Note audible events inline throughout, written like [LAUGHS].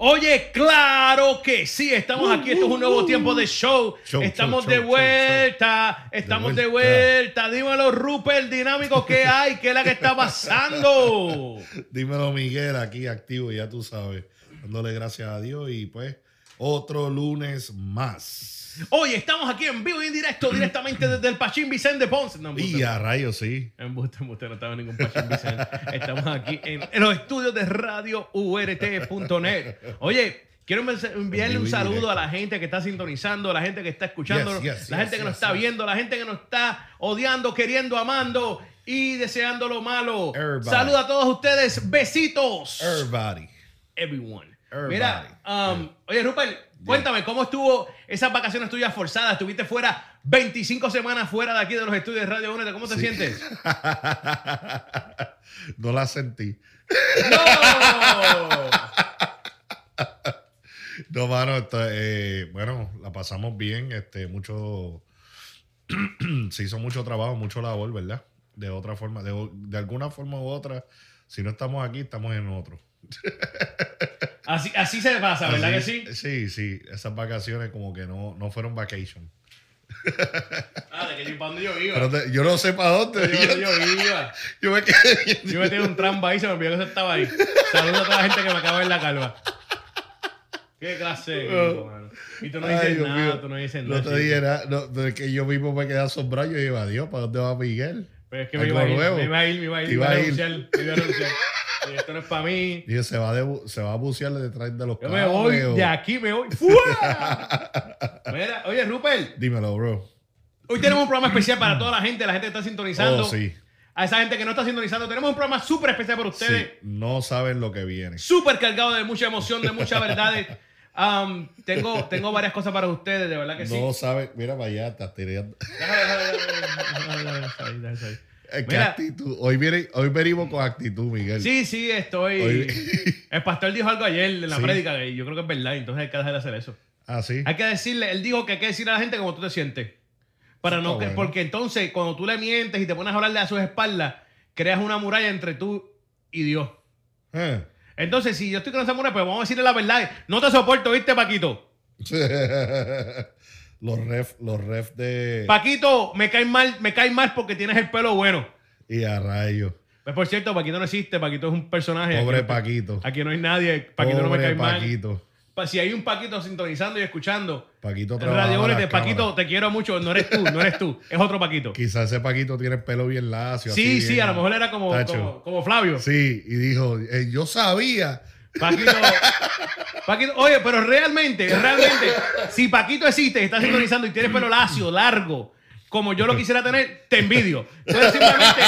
Oye, claro que sí, estamos aquí, esto es un nuevo tiempo de show. Show, estamos show, de show, vuelta, estamos de vuelta. Dímelo, Rupert, dinámico, ¿qué hay? ¿Qué es la que está pasando? [LAUGHS] Dímelo, Miguel, aquí activo, ya tú sabes. Dándole gracias a Dios y pues otro lunes más. Oye, estamos aquí en vivo y en directo, [CLEARS THROAT] directamente desde el Pachín Vicente Ponce. No, Y a rayos, sí. embuste, embuste, no estaba en ningún Pachín Vicente. Estamos aquí en, en los estudios de Radio URT.net. Oye, quiero envi- enviarle En un saludo a la gente que está sintonizando, a la gente que está escuchando, Yes, yes, la yes, gente que nos está viendo, la gente que nos está odiando, queriendo, amando y deseando lo malo. Saludos a todos ustedes. Besitos. Everybody. Everyone. Everybody. Mira, um, oye, Rupert, cuéntame, ¿cómo estuvo esas vacaciones tuyas forzadas? Estuviste fuera 25 semanas fuera de aquí de los estudios de Radio Únete. ¿Cómo te Sí. sientes? [LAUGHS] no la sentí. ¡No! No, mano, esto, eh, bueno, la pasamos bien. Este, mucho. [CLEARS THROAT] se hizo mucho trabajo, mucho labor, ¿verdad? De otra forma, de, de alguna forma u otra, si no estamos aquí, estamos en otro. [LAUGHS] Así, así se pasa, ¿verdad que sí? Sí, sí. Esas vacaciones como que no, no fueron vacation. [LAUGHS] Ah, de que yo, ¿para dónde yo iba? Pero te- yo no sé para dónde. Yo, yo iba. [LAUGHS] Yo me quedé. Yo metí un trampa ahí, se me olvidó que eso estaba ahí. Saludos a toda la gente que me acaba de ver la calva. Qué clase de equipo, mano. Y tú no dices Dios nada, mío. tú no dices No nada. te chico. dije nada. No, de que yo mismo me quedé asombrado. Yo iba, Dios, ¿para dónde va Miguel? Pero es que me iba, a ir, me iba a ir, me iba a ir, Iba me iba a a ir. renunciar, me iba a renunciar. Y esto no es para mí. Dije, se va, de, se va a bucear detrás de los Yo me voy o- de aquí, me voy. ¡Fua! Mira, oye, Rupert, Dímelo, bro. hoy tenemos un programa especial para toda la gente, la gente que está sintonizando. Oh, sí. A esa gente que no está sintonizando, tenemos un programa súper especial para ustedes. Sí, no saben lo que viene. Súper cargado de mucha emoción, de muchas verdades. Um, tengo, tengo varias cosas para ustedes, de verdad que sí. No saben, mira para allá, estás tirando. Eh, ¿Qué Mira. actitud? Hoy, viene, hoy venimos con actitud, Miguel. Sí, sí, estoy. Hoy- [LAUGHS] El pastor dijo algo ayer en la Sí. prédica y yo creo que es verdad, entonces hay que dejar de hacer eso. Ah, sí. Hay que decirle, él dijo que hay que decirle a la gente cómo tú te sientes. Para no que, bueno. porque entonces cuando tú le mientes y te pones a hablarle a sus espaldas, creas una muralla entre tú y Dios. Eh. Entonces, si yo estoy con esa muralla, pues vamos a decirle la verdad. No te soporto, ¿viste, Paquito? [LAUGHS] los ref, los ref de. Paquito, me cae mal, me cae mal porque tienes el pelo bueno. y a rayos. Pues por cierto, Paquito no existe, Paquito es un personaje. Pobre Aquí Paquito. Aquí no hay nadie, Paquito no me cae mal. Paquito. Pa- Si hay un Paquito sintonizando y escuchando, Paquito Radio Únete, Paquito, cámaras. te quiero mucho. No eres tú, no eres tú. Es otro Paquito. Quizás ese Paquito tiene el pelo bien lacio. Sí, así sí, bien- a lo mejor era como, como Flavio. Sí, y dijo, eh, yo sabía. Paquito, Paquito, oye, pero realmente, realmente, si Paquito existe, está sintonizando y tienes pelo lacio, largo, como yo lo quisiera tener, te envidio. Entonces simplemente,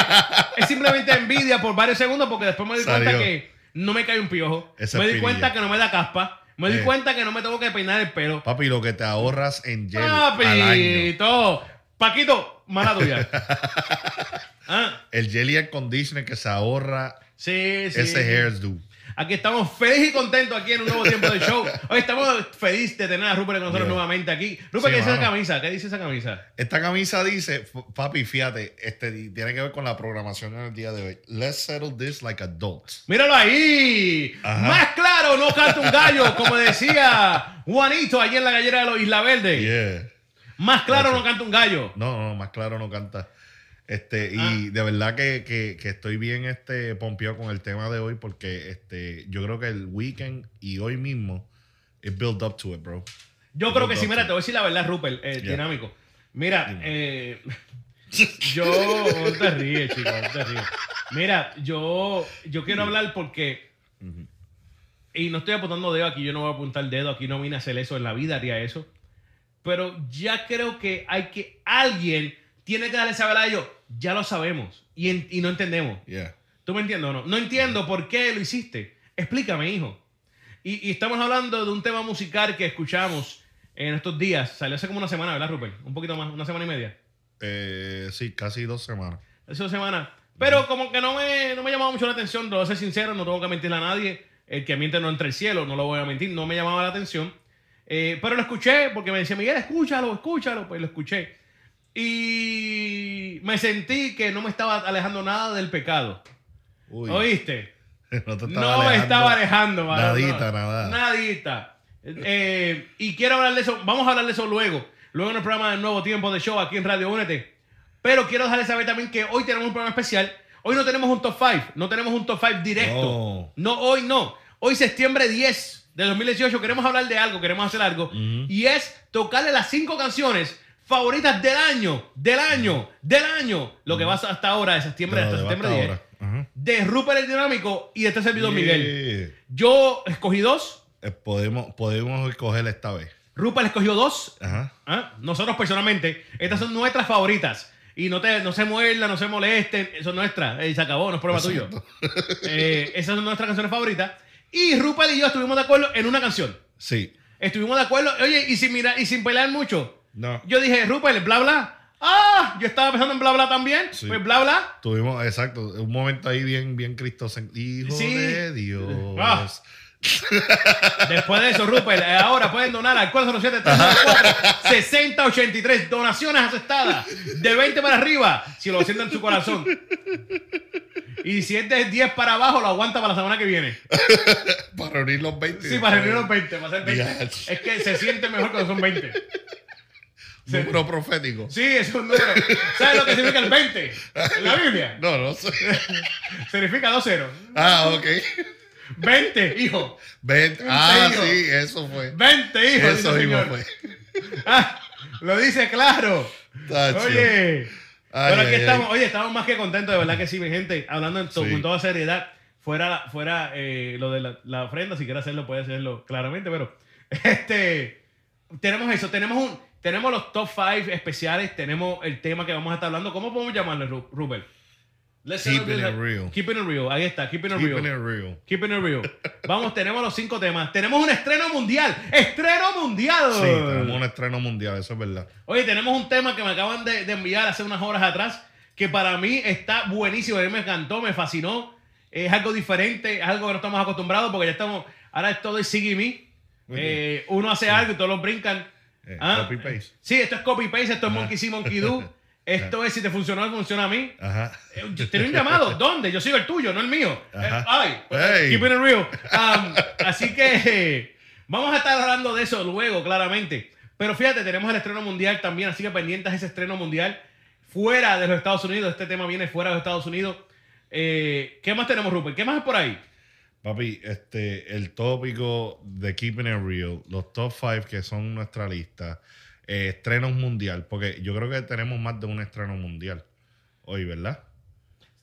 es simplemente envidia por varios segundos porque después me di cuenta que no me cae un piojo. Esa me di cuenta que no me da caspa. Me di Eh. cuenta que no me tengo que peinar el pelo. Papi, lo que te ahorras en gel al año. Paquito, mala tuya. [LAUGHS] Ah, El jelly air conditioner que se ahorra sí, sí. ese hairdo. Aquí estamos felices y contentos aquí en un nuevo tiempo de show. Hoy estamos felices de tener a Rupert con nosotros Yeah. nuevamente aquí. Rupert, Sí, ¿qué dice esa camisa? ¿Qué dice esa camisa? Esta camisa dice, papi, fíjate, este, tiene que ver con la programación en el día de hoy. Let's settle this like adults. Míralo ahí. Ajá. Más claro, no canta un gallo, como decía Juanito allí en la gallera de los Isla Verde. Yeah. Más claro, no canta un gallo. No, no, más claro no canta. Este, y Ah. de verdad que, que- que estoy bien este, pompeado con el tema de hoy porque este, yo creo que el weekend y hoy mismo it build up to it, bro. Yo It creo que sí, mira, te voy a decir la verdad, Rupert, eh, Yeah. dinámico. Mira, eh, [LAUGHS] yo. No te ríes, chicos, no te ríes. Mira, yo, yo quiero hablar porque. Y no estoy apuntando dedo aquí, yo no voy a apuntar dedo, aquí no vine a hacer eso en la vida, haría eso. Pero ya creo que hay que. Alguien tiene que darle saber a ellos, ya lo sabemos y, en- y no entendemos. Yeah. ¿Tú me entiendes o no? No entiendo por qué lo hiciste. Explícame, hijo. Y, y estamos hablando de un tema musical que escuchamos en estos días. Salió hace como una semana, ¿verdad, Rupert? Un poquito más, una semana y media. Eh, sí, casi dos semanas. Hace dos semanas. Pero como que no me, no me llamaba mucho la atención, no voy a ser sincero, no tengo que mentirle a nadie. El que miente no entra el cielo, no lo voy a mentir, no me llamaba la atención. Eh, pero lo escuché porque me decía, Miguel, escúchalo, escúchalo. Pues lo escuché. Y me sentí que no me estaba alejando nada del pecado. Uy, ¿Oíste? [LAUGHS] no te No me estaba alejando, Nadita, no. nada. Nadita. Eh, y quiero hablar de eso, vamos a hablar de eso luego. Luego en el programa del Nuevo Tiempo de Show aquí en Radio Únete. Pero quiero dejarles saber también que hoy tenemos un programa especial. Hoy no tenemos un top 5, no tenemos un top 5 directo. No. No, hoy no. Hoy septiembre 10 de 2018 queremos hablar de algo, queremos hacer algo. Y es tocarle las cinco canciones favoritas del año, del año, del año. Lo que va hasta ahora, de septiembre hasta septiembre hasta 10. ahora. Ajá. De Rupert el Dinámico y de este servidor Miguel. Yo escogí dos. Eh, podemos, podemos escoger esta vez. Rupert escogió dos. Ajá. ¿Ah? Nosotros personalmente, estas son nuestras favoritas. Y no, te, no se muerdan, no se molesten. Son nuestras. Y se acabó, no es prueba tuyo. [LAUGHS] Eh, esas son nuestras canciones favoritas. Y Rupert y yo estuvimos de acuerdo en una canción. Sí. Estuvimos de acuerdo. Oye, y sin mirar, y sin pelear mucho. No. Yo dije, Rupert, bla bla. Ah, yo estaba pensando en bla bla también. Sí. Pues bla bla. Tuvimos, exacto, un momento ahí bien, bien Cristo. Hijo Sí. de Dios. Ah. Después de eso, Rupert, eh, ahora pueden donar al 407-394-6083. Donaciones aceptadas. De 20 para arriba, si lo sienten en su corazón. Y si es de 10 para abajo, lo aguanta para la semana que viene. [LAUGHS] Para reunir los 20. Sí, para reunir los 20, para hacer 20. Dios. Es que se siente mejor cuando son 20. Número profético. Sí, es un número. ¿Sabes lo que significa el 20? En la Biblia. [LAUGHS] No, no sé. [LAUGHS] Significa 2-0. Ah, ok. 20, hijo. 20. Ah, hijo. sí, eso fue. 20, hijo. Eso mismo fue. Ah, lo dice claro. Tacho. Oye. Ay, pero aquí ay, estamos, ay. oye, estamos más que contentos, de verdad que sí, mi gente. Hablando en to- Sí. con toda seriedad. Fuera, fuera eh, lo de la, la ofrenda, si quiere hacerlo, puede hacerlo claramente, pero [LAUGHS] este tenemos eso, tenemos un, tenemos los top 5 especiales, tenemos el tema que vamos a estar hablando. ¿Cómo podemos llamarlo, Ru- Rupert? Let's Keeping it real. Keeping it real. Ahí está, keeping it Keeping real. it real. Keeping it real. [LAUGHS] Vamos, tenemos los cinco temas. Tenemos un estreno mundial. ¡Estreno mundial! Sí, tenemos un estreno mundial, eso es verdad. Oye, tenemos un tema que me acaban de, de enviar hace unas horas atrás, que para mí está buenísimo. A mí me encantó, me fascinó. Es algo diferente, es algo que no estamos acostumbrados porque ya estamos, ahora es todo el sigue me. Eh, uno hace algo y todos lo brincan. Eh, Ah, copy paste. Sí, esto es copy paste, esto es monkey see, monkey do. [LAUGHS] Esto es si te funcionó, funciona a mí. Ajá. Eh, Tenía un llamado. [LAUGHS] ¿Dónde? Yo sigo el tuyo, no el mío. Ajá. Eh, ay, Hey. keeping it real. Um, así que eh, [LAUGHS] vamos a estar hablando de eso luego, claramente. Pero fíjate, tenemos el estreno mundial también, así que pendientes a ese estreno mundial fuera de los Estados Unidos. Este tema viene fuera de los Estados Unidos. Eh, ¿Qué más tenemos, Rupert? ¿Qué más es por ahí? Papi, este, el tópico de Keeping It Real, los top 5 que son nuestra lista, eh, estrenos mundial, porque yo creo que tenemos más de un estreno mundial hoy, ¿verdad?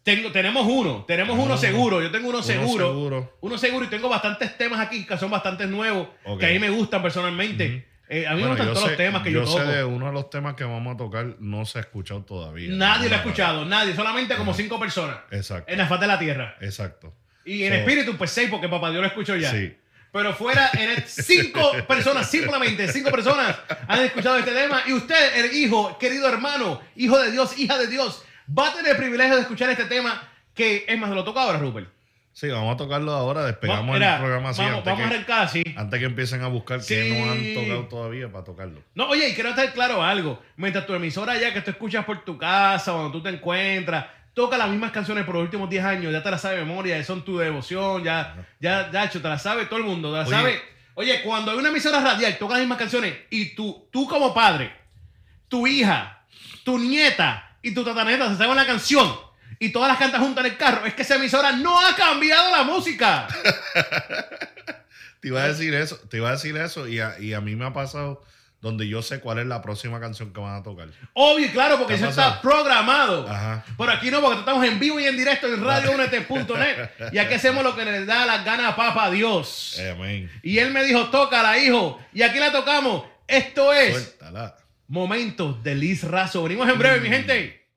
Tengo, tenemos uno, tenemos uno seguro. Yo tengo uno, uno seguro. seguro. Uno seguro y tengo bastantes temas aquí que son bastante nuevos, que a mí me gustan personalmente. Eh, a mí Bueno, me gustan todos sé, los temas que yo, yo toco. sé de uno de los temas que vamos a tocar, no se ha escuchado todavía. Nadie lo ha escuchado, nadie, solamente como cinco personas Exacto. en la faz de la tierra. Exacto. Y en So- espíritu, pues seis, porque papá Dios lo escuchó ya. Sí. Pero fuera, en cinco [LAUGHS] personas, simplemente cinco personas han escuchado este tema. Y usted, el hijo, querido hermano, hijo de Dios, hija de Dios, va a tener el privilegio de escuchar este tema que, es más, lo toca ahora, Rupert. Sí, vamos a tocarlo ahora, despegamos mira, el programa así vamos, antes, vamos a que, arrancar así. antes que empiecen a buscar Sí. que no han tocado todavía para tocarlo. No, oye, y quiero estar claro algo. Mientras tu emisora ya que tú escuchas por tu casa, cuando tú te encuentras, toca las mismas canciones por los últimos 10 años, ya te las sabe de memoria, son tu devoción, ya, ya, ya, hecho, te las sabe todo el mundo, te las Oye. sabe. Oye, cuando hay una emisora radial, toca las mismas canciones y tú, tú como padre, tu hija, tu nieta y tu tataneta se saben la canción y todas las cantas juntas en el carro, es que esa emisora no ha cambiado la música. [LAUGHS] Te iba a decir eso, te iba a decir eso y a, y a mí me ha pasado donde yo sé cuál es la próxima canción que van a tocar. Obvio y claro, porque ¿Qué eso está programado. Ajá. Por aquí no, porque estamos en vivo y en directo en radiounete.net. [LAUGHS] Y aquí hacemos lo que le da la gana a Papa Dios. Amén. Y él me dijo, tócala, hijo. Y aquí la tocamos. Esto es Suéltala. Momentos de Liz Razo. Venimos en breve, mi gente.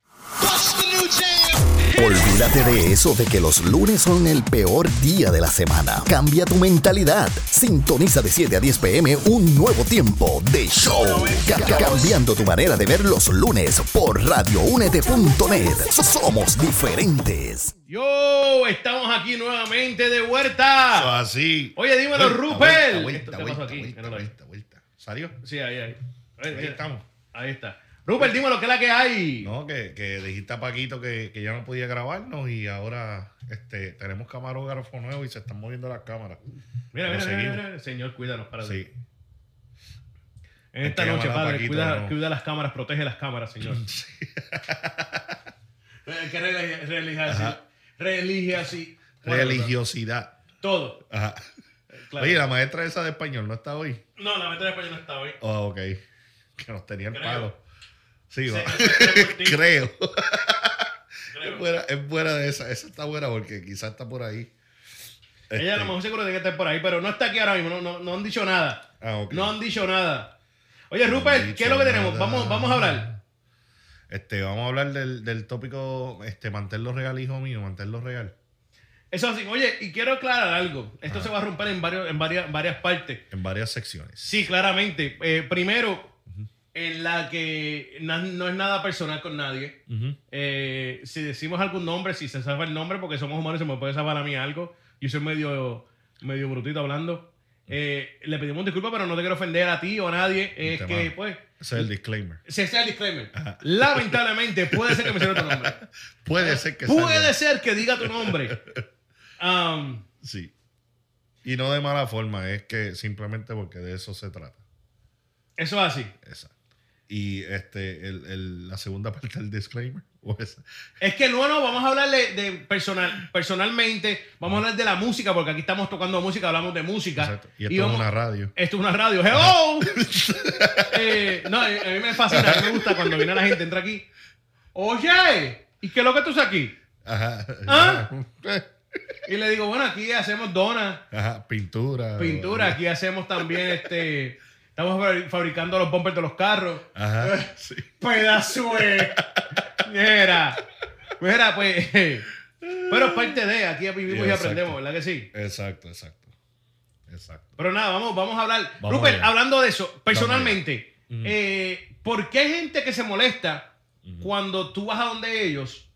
Olvídate de eso de que los lunes son el peor día de la semana. Cambia tu mentalidad. Sintoniza de 7 a 10 pm un nuevo tiempo de show. Ca- ca- cambiando tu manera de ver los lunes por radioúnete.net. Somos diferentes. Yo, estamos aquí nuevamente de vuelta. Así. Oye, dímelo, Vuelta, Rupert. Vuelta, ¿Esto vuelta, qué pasó vuelta, aquí? vuelta, Míralo ahí. vuelta, vuelta. ¿Salió? Sí, ahí, ahí. Ahí, Ahí estamos. Ahí está. Rupert, dímelo, ¿qué es la que hay? No, que, que dijiste a Paquito que, que ya no podía grabarnos y ahora este, tenemos camarógrafo nuevo y se están moviendo las cámaras. Mira, mira, mira, Señor, cuídanos para Sí. En esta que noche, Padre, Paquito, cuida, ¿no? cuida las cámaras, protege las cámaras, Señor. [LAUGHS] ¿Qué religi- religiosidad? Religiosidad. Religiosidad. Todo. Ajá. Claro. Oye, la maestra esa de español no está hoy. No, la meta de español no está hoy. Oh, ok. Que nos tenía el palo. Sí, va. [LAUGHS] Creo. creo. Es buena, es buena de esa. Esa está buena porque quizás está por ahí. Ella a lo Este, mejor seguro de que está por ahí, pero no está aquí ahora mismo. No, no, no han dicho nada. Ah, ok. No han dicho nada. Oye, No Rupert, ¿qué es lo que tenemos? Vamos, vamos a hablar. Este, vamos a hablar del, del tópico, este, mantenerlo real, hijo mío, mantenerlo real. Eso así. Oye, y quiero aclarar algo. Esto Ah. se va a romper en, varios, en varias, varias partes. En varias secciones. Sí, claramente. Eh, primero, en la que na- no es nada personal con nadie. Eh, si decimos algún nombre, si se sabe el nombre, porque somos humanos, se me puede saber a mí algo. Yo soy medio, medio brutito hablando. Eh, le pedimos disculpas, pero no te quiero ofender a ti o a nadie. Es que, pues, Ese es el disclaimer. se sea el disclaimer. Lamentablemente, puede ser que mencione tu nombre. [LAUGHS] Puede ser que Puede salga. ser que diga tu nombre. [LAUGHS] Um, Sí. Y no de mala forma, es que simplemente porque de eso se trata. eso es así. Exacto. Y este, el, el- la segunda [LAUGHS] parte del disclaimer. o esa. Es que no, no, vamos a hablar de, de personal, personalmente, vamos a hablar de la música, porque aquí estamos tocando música, hablamos de música. Exacto. Y esto es vamos- una radio. Esto es una radio. ¡Hello! [LAUGHS] Eh, no, a mí a mí me fascina, a mí me gusta cuando viene la gente, entra aquí. Oye, ¿y qué es lo que tú haces aquí? Ajá. ¿Ah? Y le digo, bueno, aquí hacemos donas, Ajá. Pintura. pintura, aquí hacemos también este. Estamos fabri- fabricando los bumpers de los carros. Ajá. Sí. Pedazo de. [LAUGHS] Mira. Mira, pues. Pero es parte de, aquí vivimos y aprendemos, ¿verdad que sí? Exacto, exacto. Exacto. Pero nada, vamos, vamos a hablar. Vamos Rupert, allá. hablando de eso, personalmente, eh, ¿por qué hay gente que se molesta cuando tú vas a donde ellos?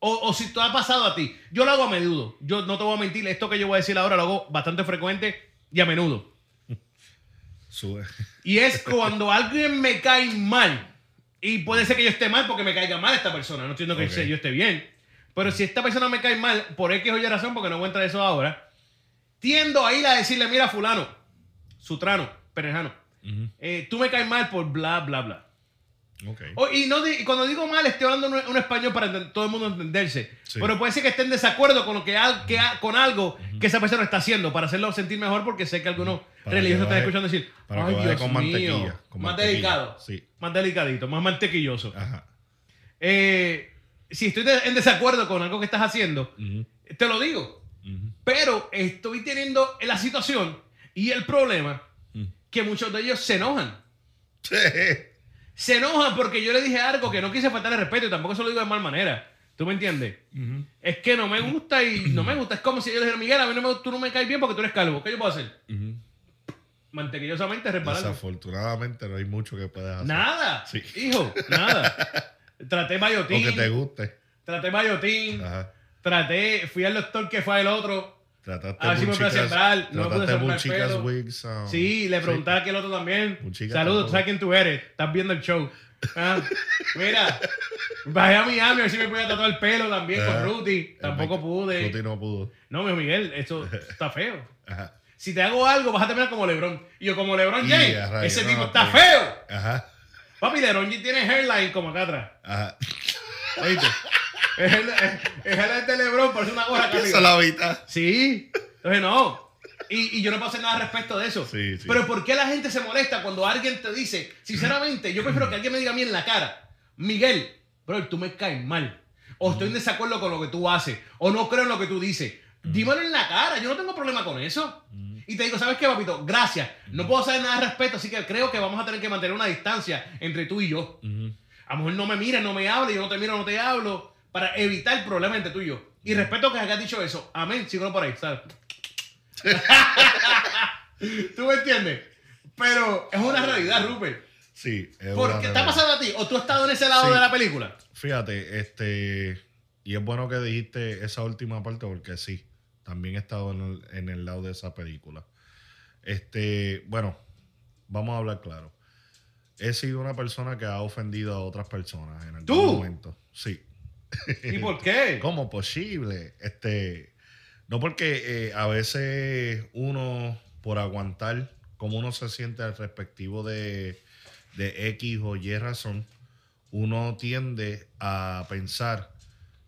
O, o si te ha pasado a ti. Yo lo hago a menudo. Yo no te voy a mentir, esto que yo voy a decir ahora lo hago bastante frecuente y a menudo. Sube. Y es cuando alguien me cae mal. Y puede ser que yo esté mal porque me caiga mal esta persona. No estoy diciendo que Ok. yo esté bien. Pero si esta persona me cae mal, por X o Y razón, porque no voy a entrar en eso ahora, tiendo a ir a decirle, mira, fulano, sutrano, perejano, eh, tú me caes mal por bla, bla, bla. Ok. O- y, no y cuando digo mal, estoy hablando un, un español para todo el mundo entenderse. Sí. Pero puede ser que esté en desacuerdo con, lo que, al- que con algo que esa persona está haciendo para hacerlo sentir mejor, porque sé que algunos Para religiosos están escuchando decir, para ay, Dios con mío, mantequilla, con más mantequilla". delicado, Sí. más delicadito, más mantequilloso. Ajá. Eh, si estoy en desacuerdo con algo que estás haciendo, Ujú. te lo digo. Ujú. Pero estoy teniendo la situación y el problema que muchos de ellos se enojan. Se enojan porque yo le dije algo que no quise faltarle respeto y tampoco se lo digo de mal manera. ¿Tú me entiendes? Es que no me gusta y no me gusta. Es como si yo le dijera, Miguel, a mí no me, tú no me caes bien porque tú eres calvo. ¿Qué yo puedo hacer? Ujú. Mantequillosamente resbalarme. Desafortunadamente no hay mucho que puedas hacer. Nada. Sí. Hijo, nada. [LAUGHS] Traté O mayotín. que te guste. Traté mayotín. Ajá. Traté, fui al doctor que fue el otro. Trataste A ver si me puede sembrar, no me chicas wigs. um, Sí, le preguntaba a aquel otro también. Saludos, tú sabes quién tú eres. Estás viendo el show. Ah, mira, bajé a Miami a ver si me podía tatuar el pelo también Ajá. con Ruti. El Tampoco pude. Ruti no pudo. No, mi Miguel, esto [LAUGHS] está feo. Ajá. Si te hago algo, vas a terminar como LeBron. Y yo, como LeBron James, ese no, tipo no, está feo. Ajá. Papi, LeBron James tiene hairline como acá atrás. Ajá. ¿Oíste? Es el, es el de LeBron, parece una gorra acá Esa es arriba. la. Sí. Entonces, no. Y, y yo no puedo hacer nada respecto de eso. Sí, sí. Pero ¿por qué la gente se molesta cuando alguien te dice, sinceramente, yo prefiero que alguien me diga a mí en la cara, Miguel, bro, tú me caes mal. O estoy en desacuerdo con lo que tú haces. O no creo en lo que tú dices. Dímelo en la cara, yo no tengo problema con eso. Y te digo, ¿sabes qué, papito? Gracias. No puedo hacer nada al respecto, así que creo que vamos a tener que mantener una distancia entre tú y yo. A lo mejor no me mires, no me hables, yo no te miro, no te hablo. Para evitar problemas entre tú y yo. Y respeto que hayas dicho eso. Amén. Síguelo por ahí, ¿sabes? [LAUGHS] ¿Tú me entiendes? Pero es una realidad, Rupert. Sí, es ¿Por qué está pasando a ti? ¿O tú has estado en ese lado Sí. de la película? Fíjate, este, y es bueno que dijiste esa última parte porque sí, también he estado en el, en el lado de esa película. Este, bueno, vamos a hablar claro. He sido una persona que ha ofendido a otras personas en algún ¿Tú? momento. Sí. [LAUGHS] ¿Y por qué? ¿Cómo posible? Este, no porque eh, a veces uno, por aguantar cómo uno se siente al respectivo de, de X o Y razón, uno tiende a pensar,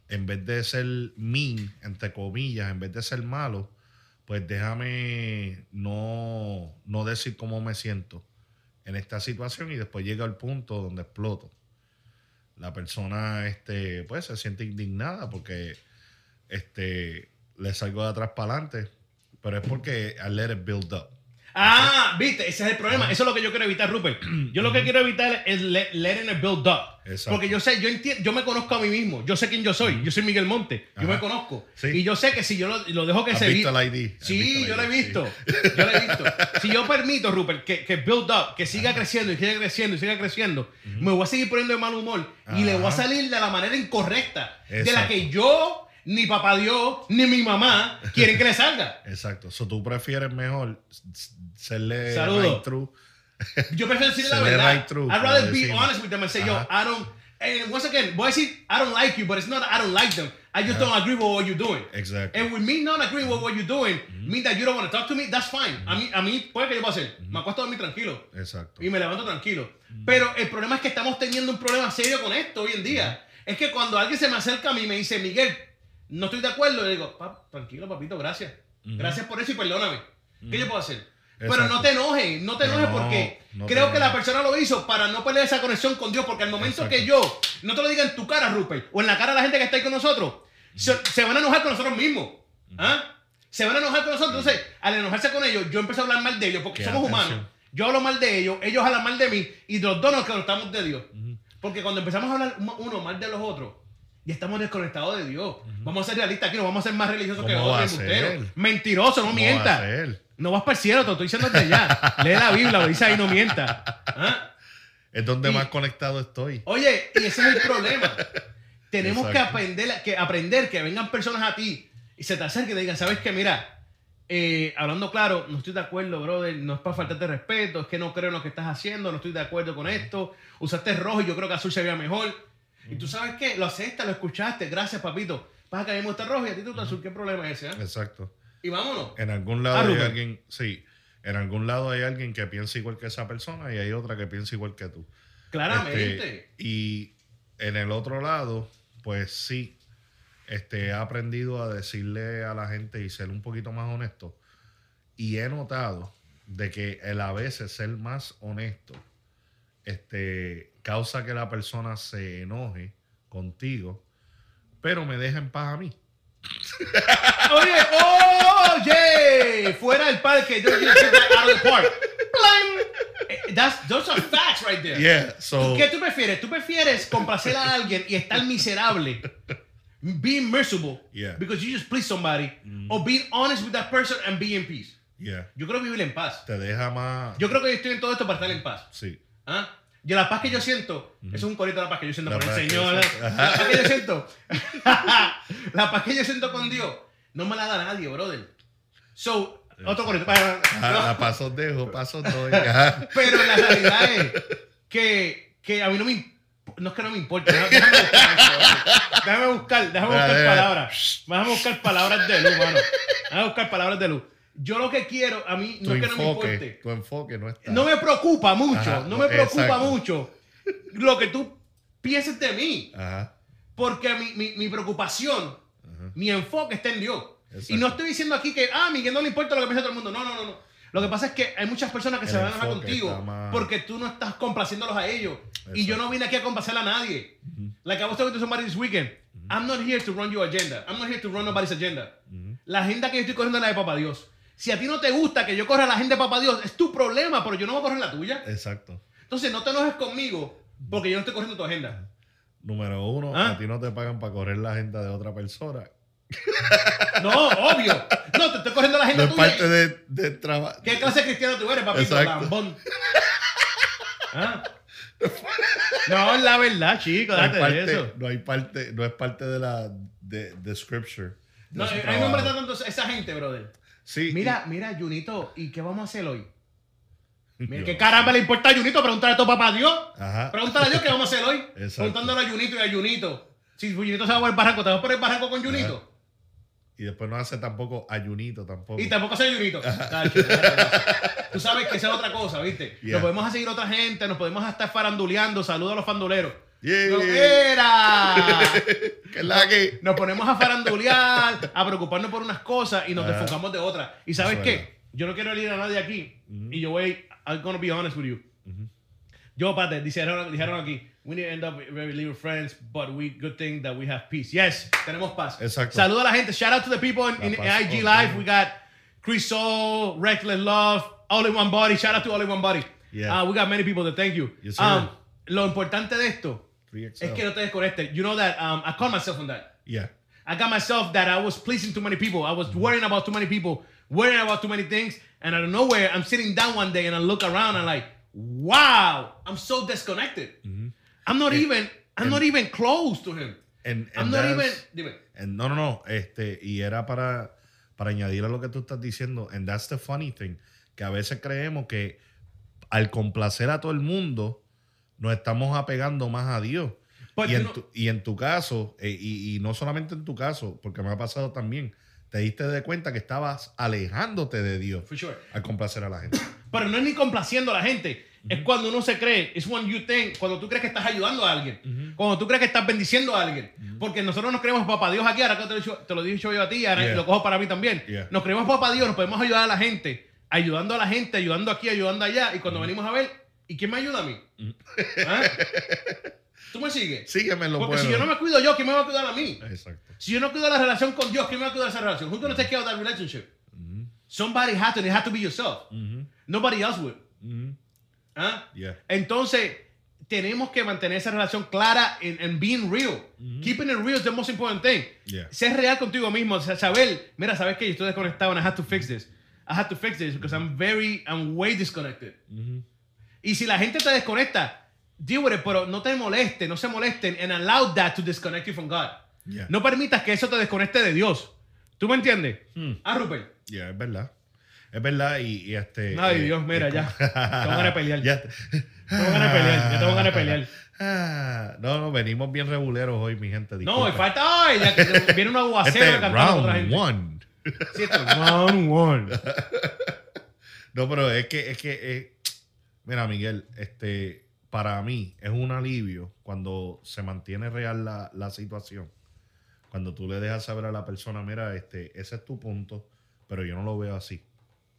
en vez de ser mean, entre comillas, en vez de ser malo, pues déjame no, no decir cómo me siento en esta situación y después llega el punto donde exploto la persona este pues se siente indignada porque este le salgo de atrás para adelante pero es porque I let it build up Ah, viste, ese es el problema. Eso es lo que yo quiero evitar, Rupert. [CLEARS THROAT] Yo lo que quiero evitar es le- letting it build up. Exacto. Porque yo sé, yo entiendo, yo me conozco a mí mismo. Yo sé quién yo soy. Yo soy Miguel Monte. Yo Ajá. me conozco. Sí. Y yo sé que si yo lo, lo dejo que ¿Has se visto vi- el ID? ¿Has Sí, yo lo he visto. Yo lo he visto. Si yo permito, Rupert, que, que build up, que siga creciendo y siga creciendo y siga creciendo, me voy a seguir poniendo de mal humor y le voy a salir de la manera incorrecta. De la que yo, ni papá Dios, ni mi mamá quieren que le salga. [LAUGHS] exacto so tú prefieres mejor serle right through Yo prefiero decirle la verdad. right I'd rather be honest with them and say, yo. I don't. And once again, voy a decir, I don't like you, but it's not that I don't like them. I just don't agree with what you're doing. Exactly. And with me not agreeing with what you're doing, mean that you don't want to talk to me, that's fine. A mí, a mí, puede que yo pueda hacer. Me acuesto a dormir tranquilo. exacto Y me levanto tranquilo. Pero el problema es que estamos teniendo un problema serio con esto hoy en día. Es que cuando alguien se me acerca a mí y me dice, Miguel, no estoy de acuerdo, le digo, "Pap, tranquilo, papito, gracias. Gracias por eso y perdóname. ¿Qué yo puedo hacer? Pero no te enojes, no te No, enojes porque no creo que la persona lo hizo para no perder esa conexión con Dios. Porque al momento Exacto. que yo no te lo diga en tu cara, Rupert, o en la cara de la gente que está ahí con nosotros, se, se van a enojar con nosotros mismos. ¿Ah? Se van a enojar con nosotros. Entonces, al enojarse con ellos, yo empiezo a hablar mal de ellos porque Qué somos atención. humanos. Yo hablo mal de ellos, ellos hablan mal de mí y los dos nos conectamos de Dios. Porque cuando empezamos a hablar uno- uno mal de los otros, ya estamos desconectados de Dios. Vamos a ser realistas aquí, no vamos a ser más religiosos que ¿Cómo va otros. Mentiroso, no ¿Cómo va a mienta. No vas para el cielo, te lo estoy diciendo desde ya. [LAUGHS] Lee la Biblia, lo dice ahí, no mienta. ¿Ah? es donde Y- más conectado estoy Oye, y ese es el problema. [LAUGHS] Tenemos que aprender, que aprender que vengan personas a ti y se te acerquen y te digan, ¿sabes qué? Mira, eh, hablando claro, no estoy de acuerdo, brother, no es para faltarte respeto, es que no creo en lo que estás haciendo, no estoy de acuerdo con esto, usaste rojo y yo creo que azul se veía mejor. Y tú sabes qué, lo aceptas, lo escuchaste, gracias papito. Que a me gusta rojo y a ti te gusta azul, ¿qué problema es ese? ah? exacto Y vámonos. en algún lado Ah, hay Rubén. alguien sí en algún lado hay alguien que piensa igual que esa persona y hay otra que piensa igual que tú Claramente. Este, y en el otro lado, pues sí, este, he aprendido a decirle a la gente y ser un poquito más honesto. Y he notado de que el a veces ser más honesto este, causa que la persona se enoje contigo, pero me deja en paz a mí. Oye, oye, fuera del parque, that out of the park. Blang. Eh, That's, those are facts right there. Yeah, so, ¿Qué tú prefieres? ¿Tú prefieres complacer a alguien y estar miserable? Being miserable Yeah. because you just please somebody or being honest with that person and be in peace. yeah, Yo creo vivir en paz. te deja más. Yo creo que yo estoy en todo esto para estar en paz. sí, ¿Ah? Y la paz que yo siento, eso es un corito de la paz que yo siento La por el Señor. yo La, paz que yo siento, [LAUGHS] la paz que yo siento con Dios, no me la da nadie, brother. So, otro corito. a, No, a pasos dejo, pasos doy. Ajá. pero la realidad es que, que a mí no me no es que no me importa. Déjame, déjame buscar, déjame buscar, déjame buscar palabras. Déjame buscar palabras de luz, mano. Déjame buscar palabras de luz. Yo lo que quiero, a mí, Tu no es que no me importe. tu enfoque no está. No me preocupa mucho, Ajá, no me preocupa exacto. mucho lo que tú pienses de mí. Ajá. Porque mi, mi, mi preocupación, mi enfoque está en Dios. Exacto. Y no estoy diciendo aquí que, ah, a Miguel no le importa lo que piensa todo el mundo. No, no, no, no. Lo que pasa es que hay muchas personas que El se van a enojar contigo porque tú no estás complaciéndolos a ellos. Y yo no vine aquí a complacer a nadie. Like I was talking to somebody this weekend. I'm not here to run your agenda. I'm not here to run nobody's agenda. La agenda que yo estoy corriendo es la de Papá Dios. Si a ti no te gusta que yo corra la agenda de Papá Dios, es tu problema, pero yo no voy a correr la tuya. Exacto. Entonces no te enojes conmigo porque yo no estoy corriendo tu agenda. Número uno, ¿Ah? a ti no te pagan para correr la agenda de otra persona. [LAUGHS] No, obvio. No, te estoy cogiendo la No gente es tuya. parte de, de trabajo. ¿Qué clase de cristiano tú eres, papito? Lambón. [LAUGHS] ¿Ah? No, es la verdad, chico, No date de parte, eso. no hay parte, no es parte de la de, de scripture. de No, a mí me tanto esa gente, brother. Sí. Mira, mira, Junito, ¿y qué vamos a hacer hoy? Mira, [LAUGHS] ¿qué caramba le importa a Junito? Pregúntale a tu papá Dios. Ajá. Pregúntale a Dios qué vamos a hacer hoy. [LAUGHS] Exacto. Preguntándole a Junito y a Junito. Si Junito se va por el barranco, ¿te vas por el barranco con Junito? Y después no hace tampoco ayunito tampoco. Y tampoco hace. Tacho, eso. Tú sabes que esa es otra cosa, ¿viste? Yeah. Nos podemos seguir otra gente, nos podemos estar faranduleando. Saludos a los fanduleros. Yeah. ¡No era! [LAUGHS] ¿Qué es la que? Nos ponemos a farandulear, a preocuparnos por unas cosas y nos Ajá. desfocamos de otras. ¿Y sabes qué? verdad. Yo no quiero herir a nadie aquí. Y yo voy, I'm gonna be honest with you. Yo, Pate, dijeron, dijeron aquí, we need to end up very little friends, but we good thing that we have peace. Yes, tenemos paz. Exacto. A la gente. Shout out to the people in, in IG ok. Live. We got Chris Soul, Reckless Love, All in One Body. Shout out to All in One Body. Yeah. Uh, we got many people that thank you. Yes. Um, lo importante de esto 3XL. es que no te desconectes. You know that um, I caught myself on that. Yeah. I got myself that I was pleasing too many people. I was worrying about too many people, worrying about too many things. And out of nowhere, I'm sitting down one day and I look around and like, wow, I'm so disconnected. I'm not even, I'm not even close to him. And, I'm not even, dime. and no, no, no. Este, y era para, para añadir a lo que tú estás diciendo. And that's the funny thing. Que a veces creemos que al complacer a todo el mundo, nos estamos apegando más a Dios. But y, en know- tu, y en tu caso, eh, y, y no solamente en tu caso, porque me ha pasado también, te diste de cuenta que estabas alejándote de Dios sure. al complacer a la gente. [COUGHS] Pero no es ni complaciendo a la gente. Es cuando uno se cree. Es when you think, cuando tú crees que estás ayudando a alguien. Cuando tú crees que estás bendiciendo a alguien. Porque nosotros nos creemos papá Dios aquí. Ahora que te lo, he dicho- te lo he dicho yo a ti, ahora Yeah. lo cojo para mí también. Yeah. Nos creemos papá Dios, nos podemos ayudar a la gente. Ayudando a la gente, ayudando aquí, ayudando allá. Y cuando venimos a ver, ¿y quién me ayuda a mí? [LAUGHS] ¿Ah? ¿Tú me sigues? Sígueme lo Porque bueno. si yo no me cuido yo, ¿quién me va a cuidar a mí? Exacto. Si yo no cuido la relación con Dios, ¿quién me va a cuidar esa relación? Who's gonna take care of that relationship? Somebody has to, and it has to be yourself. Nobody else will. ¿Ah? Yeah. Entonces, tenemos que mantener esa relación clara en en being real. Keeping it real is the most important thing. Yeah. Ser real contigo mismo. Saber, mira, sabes que yo estoy desconectado and I have to fix this. I have to fix this because I'm very, I'm way disconnected. Y si la gente te desconecta, deal with it, pero no te moleste, no se molesten and allow that to disconnect you from God. Yeah. No permitas que eso te desconecte de Dios. ¿Tú me entiendes? Ah, Rupert. Ya, es verdad. Es verdad y, y este... Ay, eh, Dios, mira, ya. Tengo ganas de pelear. [LAUGHS] Ya. Tengo ganas de pelear, ya tengo ganas de pelear. [LAUGHS] Ah, no, no, venimos bien reguleros hoy, mi gente. No, y falta. Ay, ya que viene un aguacero Este es cantando con otra round gente. one. Sí, esto es round one. [LAUGHS] No, pero es que, es que, mira, Miguel, este, para mí es un alivio cuando se mantiene real la, la situación. Cuando tú le dejas saber a la persona, mira, este, ese es tu punto, pero yo no lo veo así.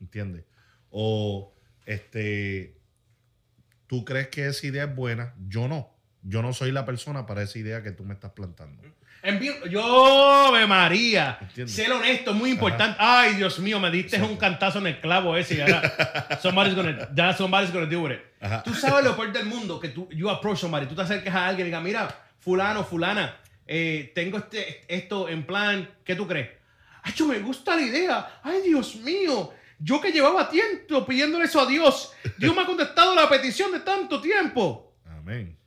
¿Entiendes? O, este, tú crees que esa idea es buena, yo no. Yo no soy la persona para esa idea que tú me estás plantando. Envío- yo, me María. Entiendo. Ser honesto, muy importante. Ay, Dios mío, me diste un cantazo en el clavo ese y ahora [LAUGHS] somebody's gonna, ya somebody's gonna deal with it. Ajá. Tú sabes lo peor del mundo, que tú, you approach somebody, tú te acerques a alguien y digas, mira, fulano, fulana, eh, tengo este, esto en plan, ¿qué tú crees? Ay, yo me gusta la idea. Ay, Dios mío. Yo que llevaba tiempo pidiéndole eso a Dios. Dios me ha contestado la petición de tanto tiempo. Amén.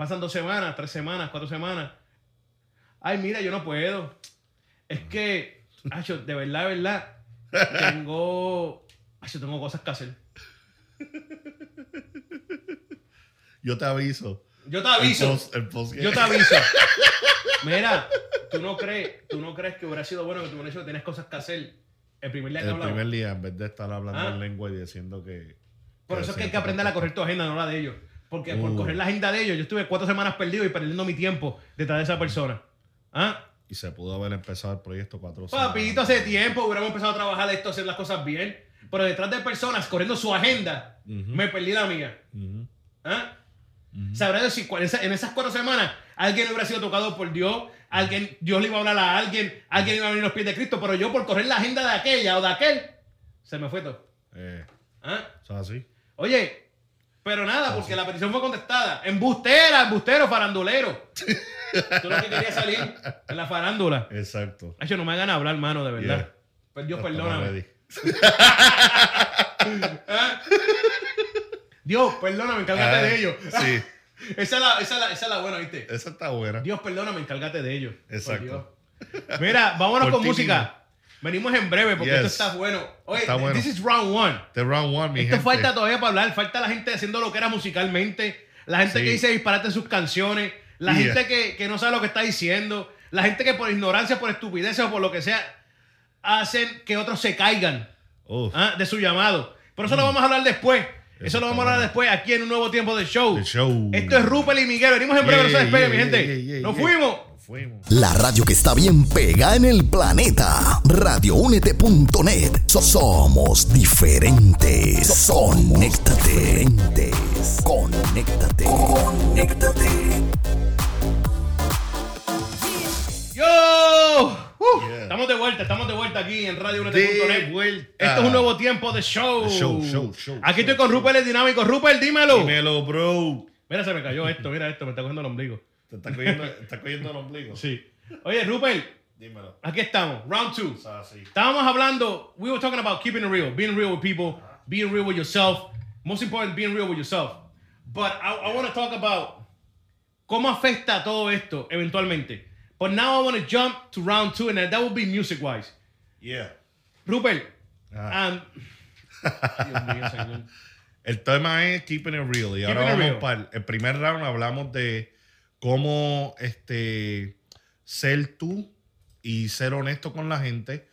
Pasan dos semanas, tres semanas, cuatro semanas. Ay, mira, yo no puedo. Es que, ay, yo, de verdad, de verdad, tengo, ay, yo tengo cosas que hacer. Yo te aviso. Yo te aviso. El post- el post- Yo te aviso. Mira, tú no crees, tú no crees que hubiera sido bueno que tú me hubieras dicho que tienes cosas que hacer el primer día que El hablamos. primer día, en vez de estar hablando Ah. en lengua y diciendo que. Por eso es que hay que aprender a correr tu agenda, no la de ellos. Porque por Uh. correr la agenda de ellos, yo estuve cuatro semanas perdido y perdiendo mi tiempo detrás de esa persona. ¿Ah? Y se pudo haber empezado el proyecto cuatro Papito, hace tiempo hubiéramos empezado a trabajar esto, hacer las cosas bien. Pero detrás de personas corriendo su agenda, me perdí la mía. Ujú. ¿Ah? Sabrá decir en esas cuatro semanas alguien hubiera sido tocado por Dios, alguien, Dios le iba a hablar a alguien, alguien iba a venir a los pies de Cristo, pero yo por correr la agenda de aquella o de aquel, se me fue todo. Eh, ¿Ah? ¿eso es así? Oye, Pero nada, porque la petición fue contestada. Embustera, embustero, farandulero. Tú lo que querías salir en la farándula. Exacto. Ay, yo no me hagan hablar, hermano, de verdad. Yeah. Pues Dios, No estamos perdóname. ready. [LAUGHS] Dios, perdóname, encárgate Ah, de ellos. Sí, [LAUGHS] Esa es la, esa es la, esa es la buena, ¿viste? esa está buena. Dios, perdóname, encárgate de ellos. Exacto. Mira, vámonos Por con música. Venimos en breve porque Yes. esto está bueno. Oye, Está bueno. this is round one. The round one, mi Esto gente. falta todavía para hablar. Falta la gente haciendo lo que era musicalmente. La gente Sí. que dice disparate en sus canciones. La Yeah. gente que, que no sabe lo que está diciendo. La gente que por ignorancia, por estupideces o por lo que sea, hacen que otros se caigan ah, de su llamado. Pero eso lo vamos a hablar después. Eso, lo vamos a hablar después aquí en un nuevo tiempo de show. Esto es Rupert y Miguel. Venimos en breve, no se Yeah, despeguen, mi yeah, gente. yeah, yeah, Nos yeah. fuimos. Fuimos. La radio que está bien pega en el planeta. Radioúnete.net. So- somos diferentes. Conéctate. Conéctate. Conéctate. ¡Yo! Uh, Yeah. Estamos de vuelta, estamos de vuelta aquí en De radioúnete.net. vuelta. Esto es un nuevo tiempo de show. Show, show, show, Aquí show, estoy con Rupert el dinámico. Rupert, dímelo. Dímelo, bro. Mira, se me cayó esto, mira esto, me está cogiendo el ombligo. Te está cogiendo, está cogiendo el ombligo. Sí. Oye, Rupert, Dímelo. aquí estamos, round two. Sí. Estábamos hablando, we were talking about keeping it real, being real with people, being real with yourself. Most important, being real with yourself. But I, I want to talk about cómo afecta todo esto eventualmente. But now I want to jump to round two, and that will be music wise. Yeah. Rupert, Ah. um, [LAUGHS] Dios mío, señor. El tema es Keeping It Real. Y Keeping ahora vamos real. para el, el primer round. Hablamos de cómo este, ser tú y ser honesto con la gente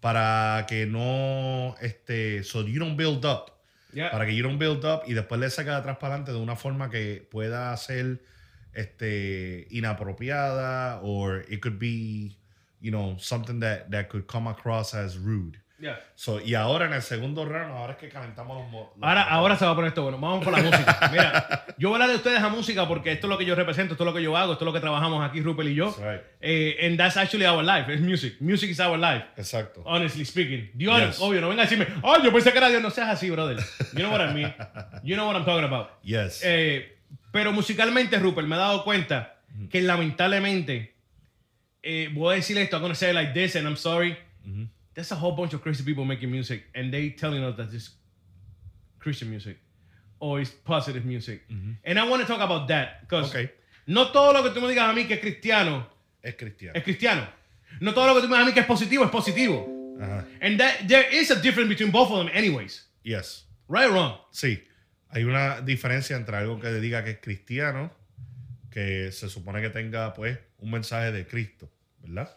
para que no, este, so you don't build up. Yeah. Para que you don't build up y después le sacas de atrás para adelante de una forma que pueda ser este, inapropiada or it could be, you know, something that, that could come across as rude. Yeah. So, y ahora en el segundo round, ahora es que calentamos los, los Ahora, ahora se va a poner esto bueno. Vamos con la música. [LAUGHS] Mira, yo voy a hablar de ustedes a música porque esto es lo que yo represento, esto es lo que yo hago, esto es lo que trabajamos aquí, Rupert y yo. That's right. Eh, and that's actually our life. It's music. Music is our life. Exacto. Honestly speaking. Dios, Yes. obvio, no venga a decirme, oh, yo pensé que era Dios. No seas así, brother. You know what I mean. You know what I'm talking about. Yes. Eh, pero musicalmente, Rupert, me he dado cuenta que lamentablemente, eh, voy a decir esto, I'm going to say it like this, and I'm sorry. There's a whole bunch of crazy people making music, and they telling us that it's Christian music or it's positive music. And I want to talk about that, because Okay. no todo lo que tú me digas a mí que es cristiano es cristiano. es cristiano. No todo lo que tú me digas a mí que es positivo es positivo. Ajá. And that there is a difference between both of them anyways. Yes. Right or wrong? Sí. Hay una diferencia entre algo que diga que es cristiano, que se supone que tenga, pues, un mensaje de Cristo, ¿verdad?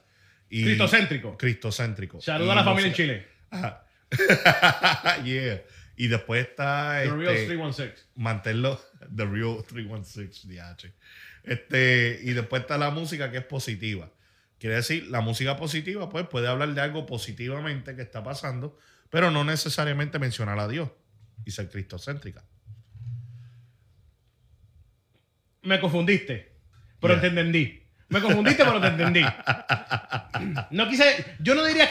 Y Cristocéntrico. Cristocéntrico. Saluda a la familia en Chile. Ajá. [LAUGHS] yeah. Y después está The Real este, 316. mantenerlo [LAUGHS] The Real 316 DH. Este, y después está la música que es positiva. Quiere decir, la música positiva, pues puede hablar de algo positivamente que está pasando, pero no necesariamente mencionar a Dios y ser cristocéntrica. Me confundiste, pero Yeah. te entendí. Me confundiste, pero te entendí. No quise, yo no diría.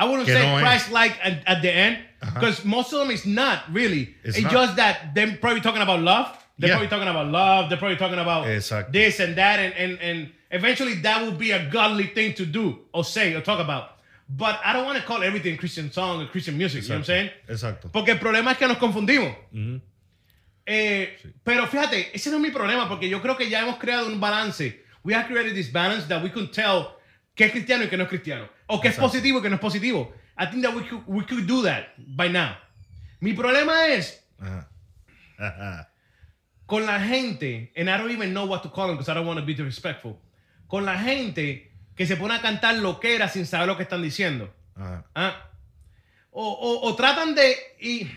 I wouldn't Que say no es. Christ-like at, at the end, because most of them is not really. It's It's, not. just that they're probably talking about love. They're Yeah. probably talking about love. They're probably talking about Exacto. this and that, and, and and eventually that will be a godly thing to do or say or talk about. But I don't want to call everything Christian song or Christian music. You know what I'm saying? Exacto. Porque el problema es que nos confundimos. Eh, Pero fíjate, ese no es mi problema, porque yo creo que ya hemos creado un balance. We have created this balance that we can tell qué es cristiano y qué no es cristiano. O qué es positivo y qué no es positivo. I think that we could, we could do that by now. Mi problema es Ajá. Ajá. con la gente, and I don't even know what to call them because I don't want to be disrespectful. Con la gente que se pone a cantar lo que era sin saber lo que están diciendo. Ajá. ¿Ah? O, o- o tratan de. Y,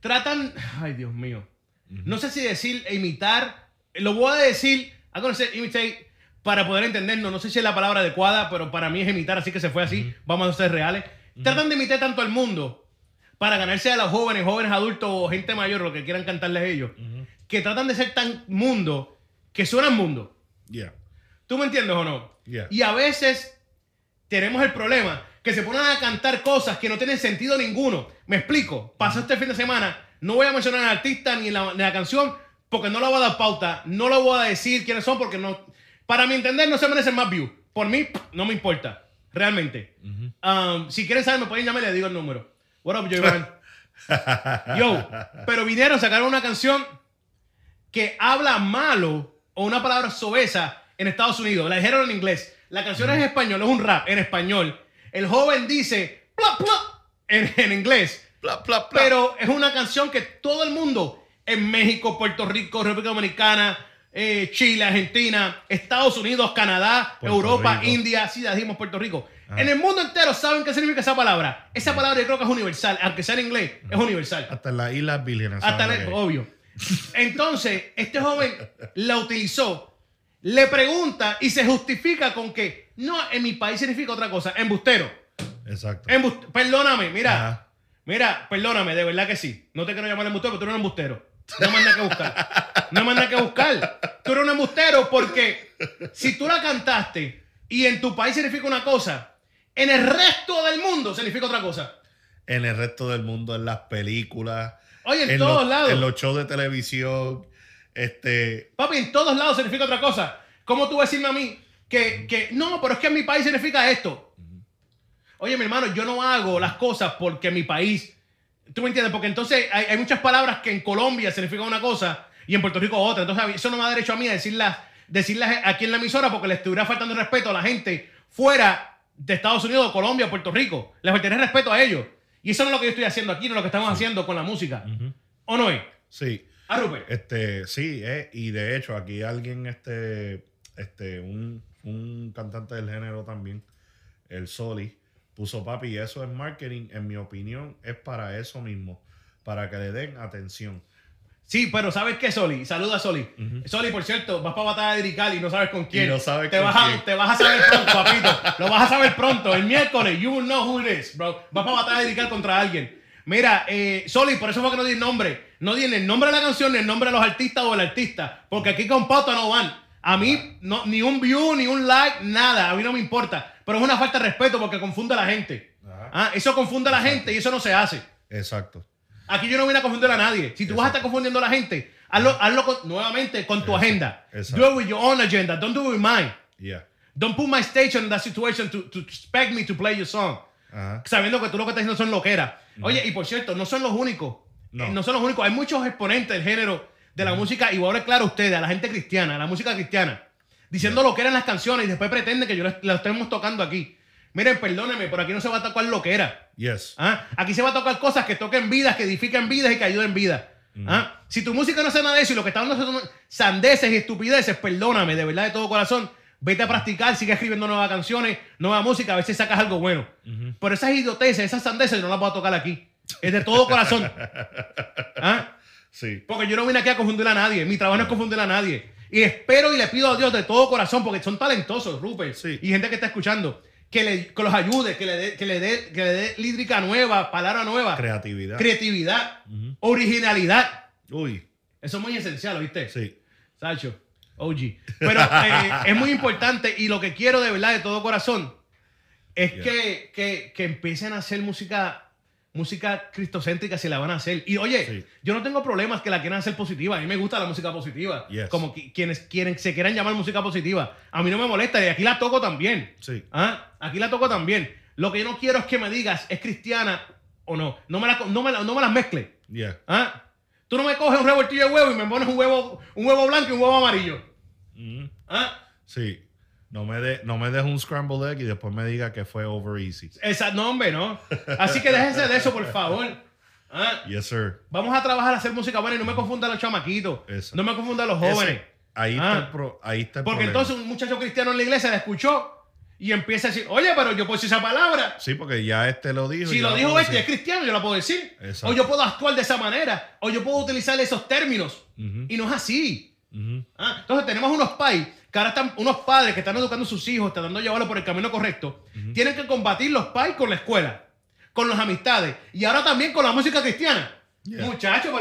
tratan. Ay, Dios mío. No sé si decir imitar. Lo voy a decir. I'm gonna say imitate para poder entendernos. No sé si es la palabra adecuada, pero para mí es imitar, así que se fue así. Vamos a ser reales. Tratan de imitar tanto al mundo para ganarse a los jóvenes, jóvenes adultos o gente mayor, lo que quieran cantarles ellos, que tratan de ser tan mundo que suenan mundo. Yeah. ¿Tú me entiendes o no? Yeah. Y a veces tenemos el problema que se ponen a cantar cosas que no tienen sentido ninguno. Me explico. Pasó este fin de semana. No voy a mencionar al artista ni la, ni la canción porque no le voy a dar pauta. No le voy a decir quiénes son porque no. Para mi entender, no se merecen más views. Por mí, no me importa. Realmente. Um, si quieren saber, me pueden llamar y les digo el número. What up, Joey Man? [LAUGHS] Yo. Pero vinieron, sacaron una canción que habla malo o una palabra sobesa en Estados Unidos. La dijeron en inglés. La canción es en español, es un rap en español. El joven dice en, en inglés. Pero es una canción que todo el mundo en México, Puerto Rico, República Dominicana, eh, Chile, Argentina, Estados Unidos, Canadá, Puerto Europa, Rico. India, sí, dijimos Puerto Rico. En el mundo entero saben qué significa esa palabra. Esa palabra yo creo que es universal, aunque sea en inglés, es universal. Hasta las Islas Vírgenes. Hasta ¿saben le- lo que es? obvio. Entonces, este joven la utilizó, le pregunta y se justifica con que no, en mi país significa otra cosa, embustero. Exacto. Embust- perdóname, mira. Ajá. Mira, perdóname, de verdad que sí. No te quiero llamar embustero, porque tú eres un embustero. No me nada que buscar. No me nada que buscar. Tú eres un embustero porque si tú la cantaste y en tu país significa una cosa, en el resto del mundo significa otra cosa. En el resto del mundo, en las películas. Oye, en, en todos los, lados. En los shows de televisión. Este. Papi, en todos lados significa otra cosa. ¿Cómo tú vas a decirme a mí que, que no, pero es que en mi país significa esto? Oye, mi hermano, yo no hago las cosas porque mi país. ¿Tú me entiendes? Porque entonces hay, hay muchas palabras que en Colombia significan una cosa y en Puerto Rico otra. Entonces eso no me da derecho a mí a decirlas, decirlas aquí en la emisora porque le estuviera faltando el respeto a la gente fuera de Estados Unidos, Colombia, Puerto Rico. Les faltaría respeto a ellos. Y eso no es lo que yo estoy haciendo aquí, no es lo que estamos haciendo con la música. ¿O no es? Sí. Ah, Rupert. Este, sí, eh, y de hecho, aquí alguien, este, este, un, un cantante del género también, el Soli, puso papi, eso es marketing, en mi opinión, es para eso mismo, para que le den atención. Sí, pero ¿sabes qué, Soli? Saluda, Soli. Soli, por cierto, vas para batalla de Dirical y no sabes con quién. no sabes te con vas A, te vas a saber pronto, papito. Lo vas a saber pronto. El miércoles, you will know who it is, bro. Vas para batalla de Dirical contra alguien. Mira, eh, Soli, por eso fue que no di el nombre. No di ni el nombre de la canción, ni el nombre de los artistas o el artista. Porque aquí con pauta no van. A mí, no, ni un view, ni un like, nada. A mí no me importa. Pero es una falta de respeto porque confunde a la gente. Ajá. Ah, eso confunde a la gente y eso no se hace. Exacto. Aquí yo no vine a confundir a nadie. Si tú vas a estar confundiendo a la gente, hazlo, hazlo con- nuevamente con tu agenda. exacto. Do it with your own agenda. Don't do it with mine. Yeah. Don't put my stage in that situation to, to expect me to play your song. Ajá. Sabiendo que tú lo que estás diciendo son loqueras. Oye, y por cierto, no son los únicos. No. Eh, No. son los únicos. Hay muchos exponentes del género de la música, y voy a hablar claro a ustedes, a la gente cristiana, a la música cristiana, diciendo lo que eran las canciones y después pretenden que yo las las estemos tocando aquí. Miren, perdónenme, pero aquí no se va a tocar lo que era. Yes. ¿Ah? Aquí se va a tocar cosas que toquen vidas, que edifiquen vidas y que ayuden vidas. ¿Ah? Si tu música no hace nada de eso y lo que está dando son sandeces y estupideces, perdóname, de verdad, de todo corazón. Vete a practicar, sigue escribiendo nuevas canciones, nueva música, a ver si sacas algo bueno. Pero esas idioteces, esas sandeces, yo no las voy a tocar aquí. Es de todo corazón. [LAUGHS] ¿Ah? Sí. Porque yo no vine aquí a confundir a nadie. Mi trabajo no es confundir a nadie. Y espero y le pido a Dios de todo corazón, porque son talentosos, Rupert. Sí. Y gente que está escuchando, que, le, que los ayude, que le dé que le dé, que le dé lírica nueva, palabra nueva, Creatividad. creatividad, originalidad. Uy. Eso es muy esencial, ¿viste? Sí. Sacho, OG. Pero eh, es muy importante y lo que quiero de verdad, de todo corazón, es Yeah. que, que, que empiecen a hacer música, música cristocéntrica si la van a hacer. Y oye, Sí. yo no tengo problemas que la quieran hacer positiva. A mí me gusta la música positiva. Yes. Como qui- quienes quieren, se quieran llamar música positiva. A mí no me molesta y aquí la toco también. Sí. ¿Ah? Aquí la toco también. Lo que yo no quiero es que me digas, ¿es cristiana o no? No me, la, no me, la- no me las mezcle. Yeah. ¿Ah? Tú no me coges un revoltillo de huevo y me pones un huevo, un huevo blanco y un huevo amarillo. Ujú. ¿Ah? Sí. No me de, no me dejes un scrambled egg y después me diga que fue over easy. Esa, no, hombre, no. Así que déjense de eso, por favor. ¿Ah? Yes, sir. Vamos a trabajar a hacer música buena y no me confundan los chamaquitos. No me confundan los jóvenes. Ese- ahí, Ah. está el pro- ahí está el Porque problema. entonces un muchacho cristiano en la iglesia la escuchó y empieza a decir, oye, pero yo puedo decir esa palabra. Sí, porque ya este lo dijo. Si lo dijo este, es cristiano, yo la puedo decir. Exacto. O yo puedo actuar de esa manera. O yo puedo utilizar esos términos. Y no es así. Ah, Entonces tenemos unos pais que ahora están, unos padres que están educando a sus hijos, tratando de llevarlos por el camino correcto. Tienen que combatir los pais con la escuela, con las amistades y ahora también con la música cristiana. Yeah. Muchachos,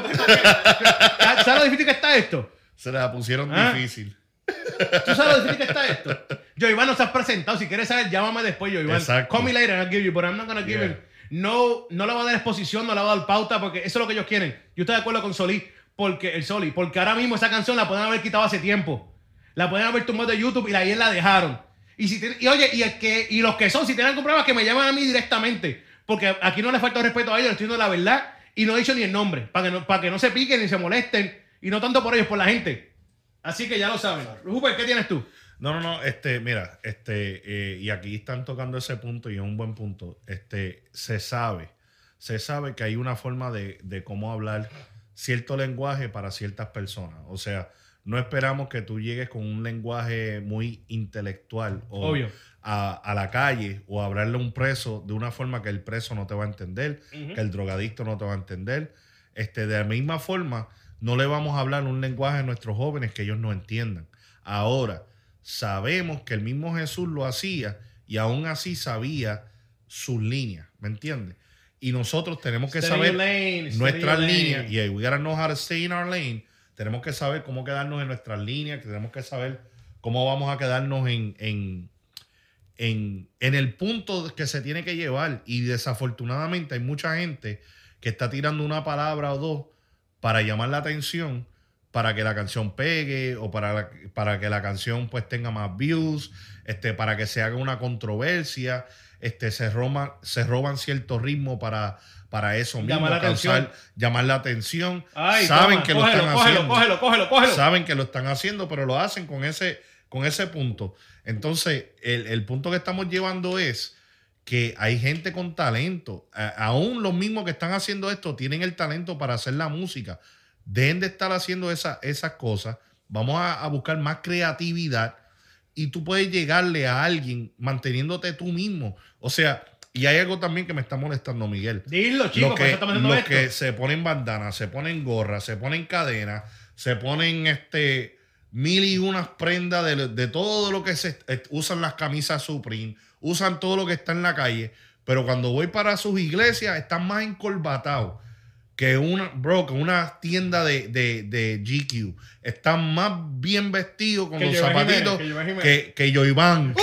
¿sabes lo difícil que está esto? Se la pusieron Ah. difícil. ¿Tú sabes lo difícil que está esto? Yo, Iván, no se has presentado. Si quieres saber, llámame después, yo, Iván. Exacto. Call me later and I'll give you, but I'm not gonna give Yeah. No, no le voy a dar exposición, no le voy a dar pauta, porque eso es lo que ellos quieren. Yo estoy de acuerdo con Solí, porque el Soli, porque ahora mismo esa canción la pueden haber quitado hace tiempo. La pueden haber tumbado de YouTube y ayer la dejaron. Y, si y oye, y, el que, y los que son, si tienen algún problema, que me llamen a mí directamente. Porque aquí no le falta respeto a ellos, le estoy diciendo la verdad y no he dicho ni el nombre, para que no, para que no se piquen ni se molesten. Y no tanto por ellos, por la gente. Así que ya lo saben. Rupert, ¿qué tienes tú? No, no, no, este, mira, este, eh, y aquí están tocando ese punto y es un buen punto. Este, se sabe, se sabe que hay una forma de, de cómo hablar cierto lenguaje para ciertas personas. O sea, no esperamos que tú llegues con un lenguaje muy intelectual o Obvio. A, a la calle o a hablarle a un preso de una forma que el preso no te va a entender, que el drogadicto no te va a entender. Este, de la misma forma, no le vamos a hablar un lenguaje a nuestros jóvenes que ellos no entiendan. Ahora, sabemos que el mismo Jesús lo hacía y aún así sabía sus líneas, ¿me entiendes? Y nosotros tenemos que Stay saber lane, nuestras líneas y we gotta know how to stay in our lane. Tenemos que saber cómo quedarnos en nuestras líneas, que tenemos que saber cómo vamos a quedarnos en, en, en, en el punto que se tiene que llevar. Y desafortunadamente hay mucha gente que está tirando una palabra o dos para llamar la atención, para que la canción pegue o para, la- para que la canción pues tenga más views, este, para que se haga una controversia, este, se, roban, se roban cierto ritmo para, para eso mismo, Llamar la causar- atención. llamar la atención. Ay, Saben toma, que cógelo, lo están cógelo, haciendo Cógelo, cógelo, cógelo, saben que lo están haciendo, pero lo hacen con ese, con ese punto. Entonces, el, el punto que estamos llevando es que hay gente con talento. A- aún los mismos que están haciendo esto tienen el talento para hacer la música. Dejen de estar haciendo esa- esas cosas. Vamos a, a buscar más creatividad y tú puedes llegarle a alguien manteniéndote tú mismo. O sea, y hay algo también que me está molestando, Miguel Dilo, chicos, que, estamos haciendo lo esto. que se ponen bandanas, se ponen gorras, se ponen cadenas, se ponen este mil y unas prendas de, de todo lo que se eh, usan las camisas Supreme, usan todo lo que está en la calle, pero cuando voy para sus iglesias están más encorbatados que una, bro, que una tienda de, de, de GQ. Están más bien vestidos con Que los zapatitos Jiménez, que que, que Joiván. ¡Uy!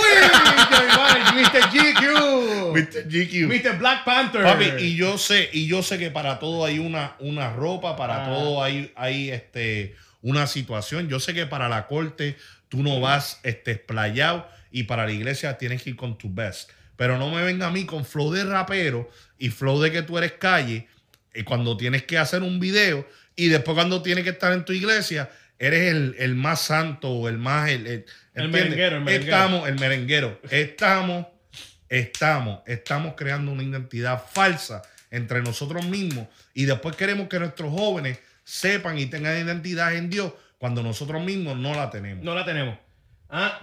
Iván, Mr. GQ. Mr. GQ. Mr. Black Panther. Papi, y yo sé, y yo sé que para todo hay una, una ropa, para Ah. todo hay, hay este, una situación. Yo sé que para la corte tú no vas este, explayado y para la iglesia tienes que ir con tu best. Pero no me venga a mí con flow de rapero y flow de que tú eres calle y cuando tienes que hacer un video y después cuando tienes que estar en tu iglesia eres el, el más santo o el más... El, el- merenguero, el merenguero. Estamos, el merenguero. Estamos estamos, estamos creando una identidad falsa entre nosotros mismos y después queremos que nuestros jóvenes sepan y tengan identidad en Dios cuando nosotros mismos no la tenemos. No la tenemos. Ah,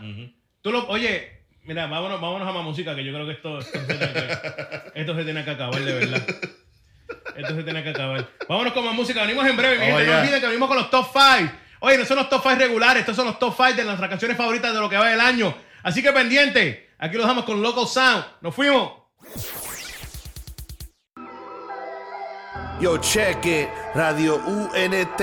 tú lo, oye, mira, vámonos, vámonos a más música, que yo creo que esto, esto, se, tiene que, esto se tiene que acabar, de verdad. Esto se tiene que acabar. Vámonos con más música, venimos en breve, mi Vamos gente, no olviden que venimos con los top 5. Oye, no son los top 5 regulares, estos son los top 5 de nuestras canciones favoritas de lo que va del año. Así que pendiente, aquí los dejamos con Local Sound. Nos fuimos. Yo, check it, Radio UNT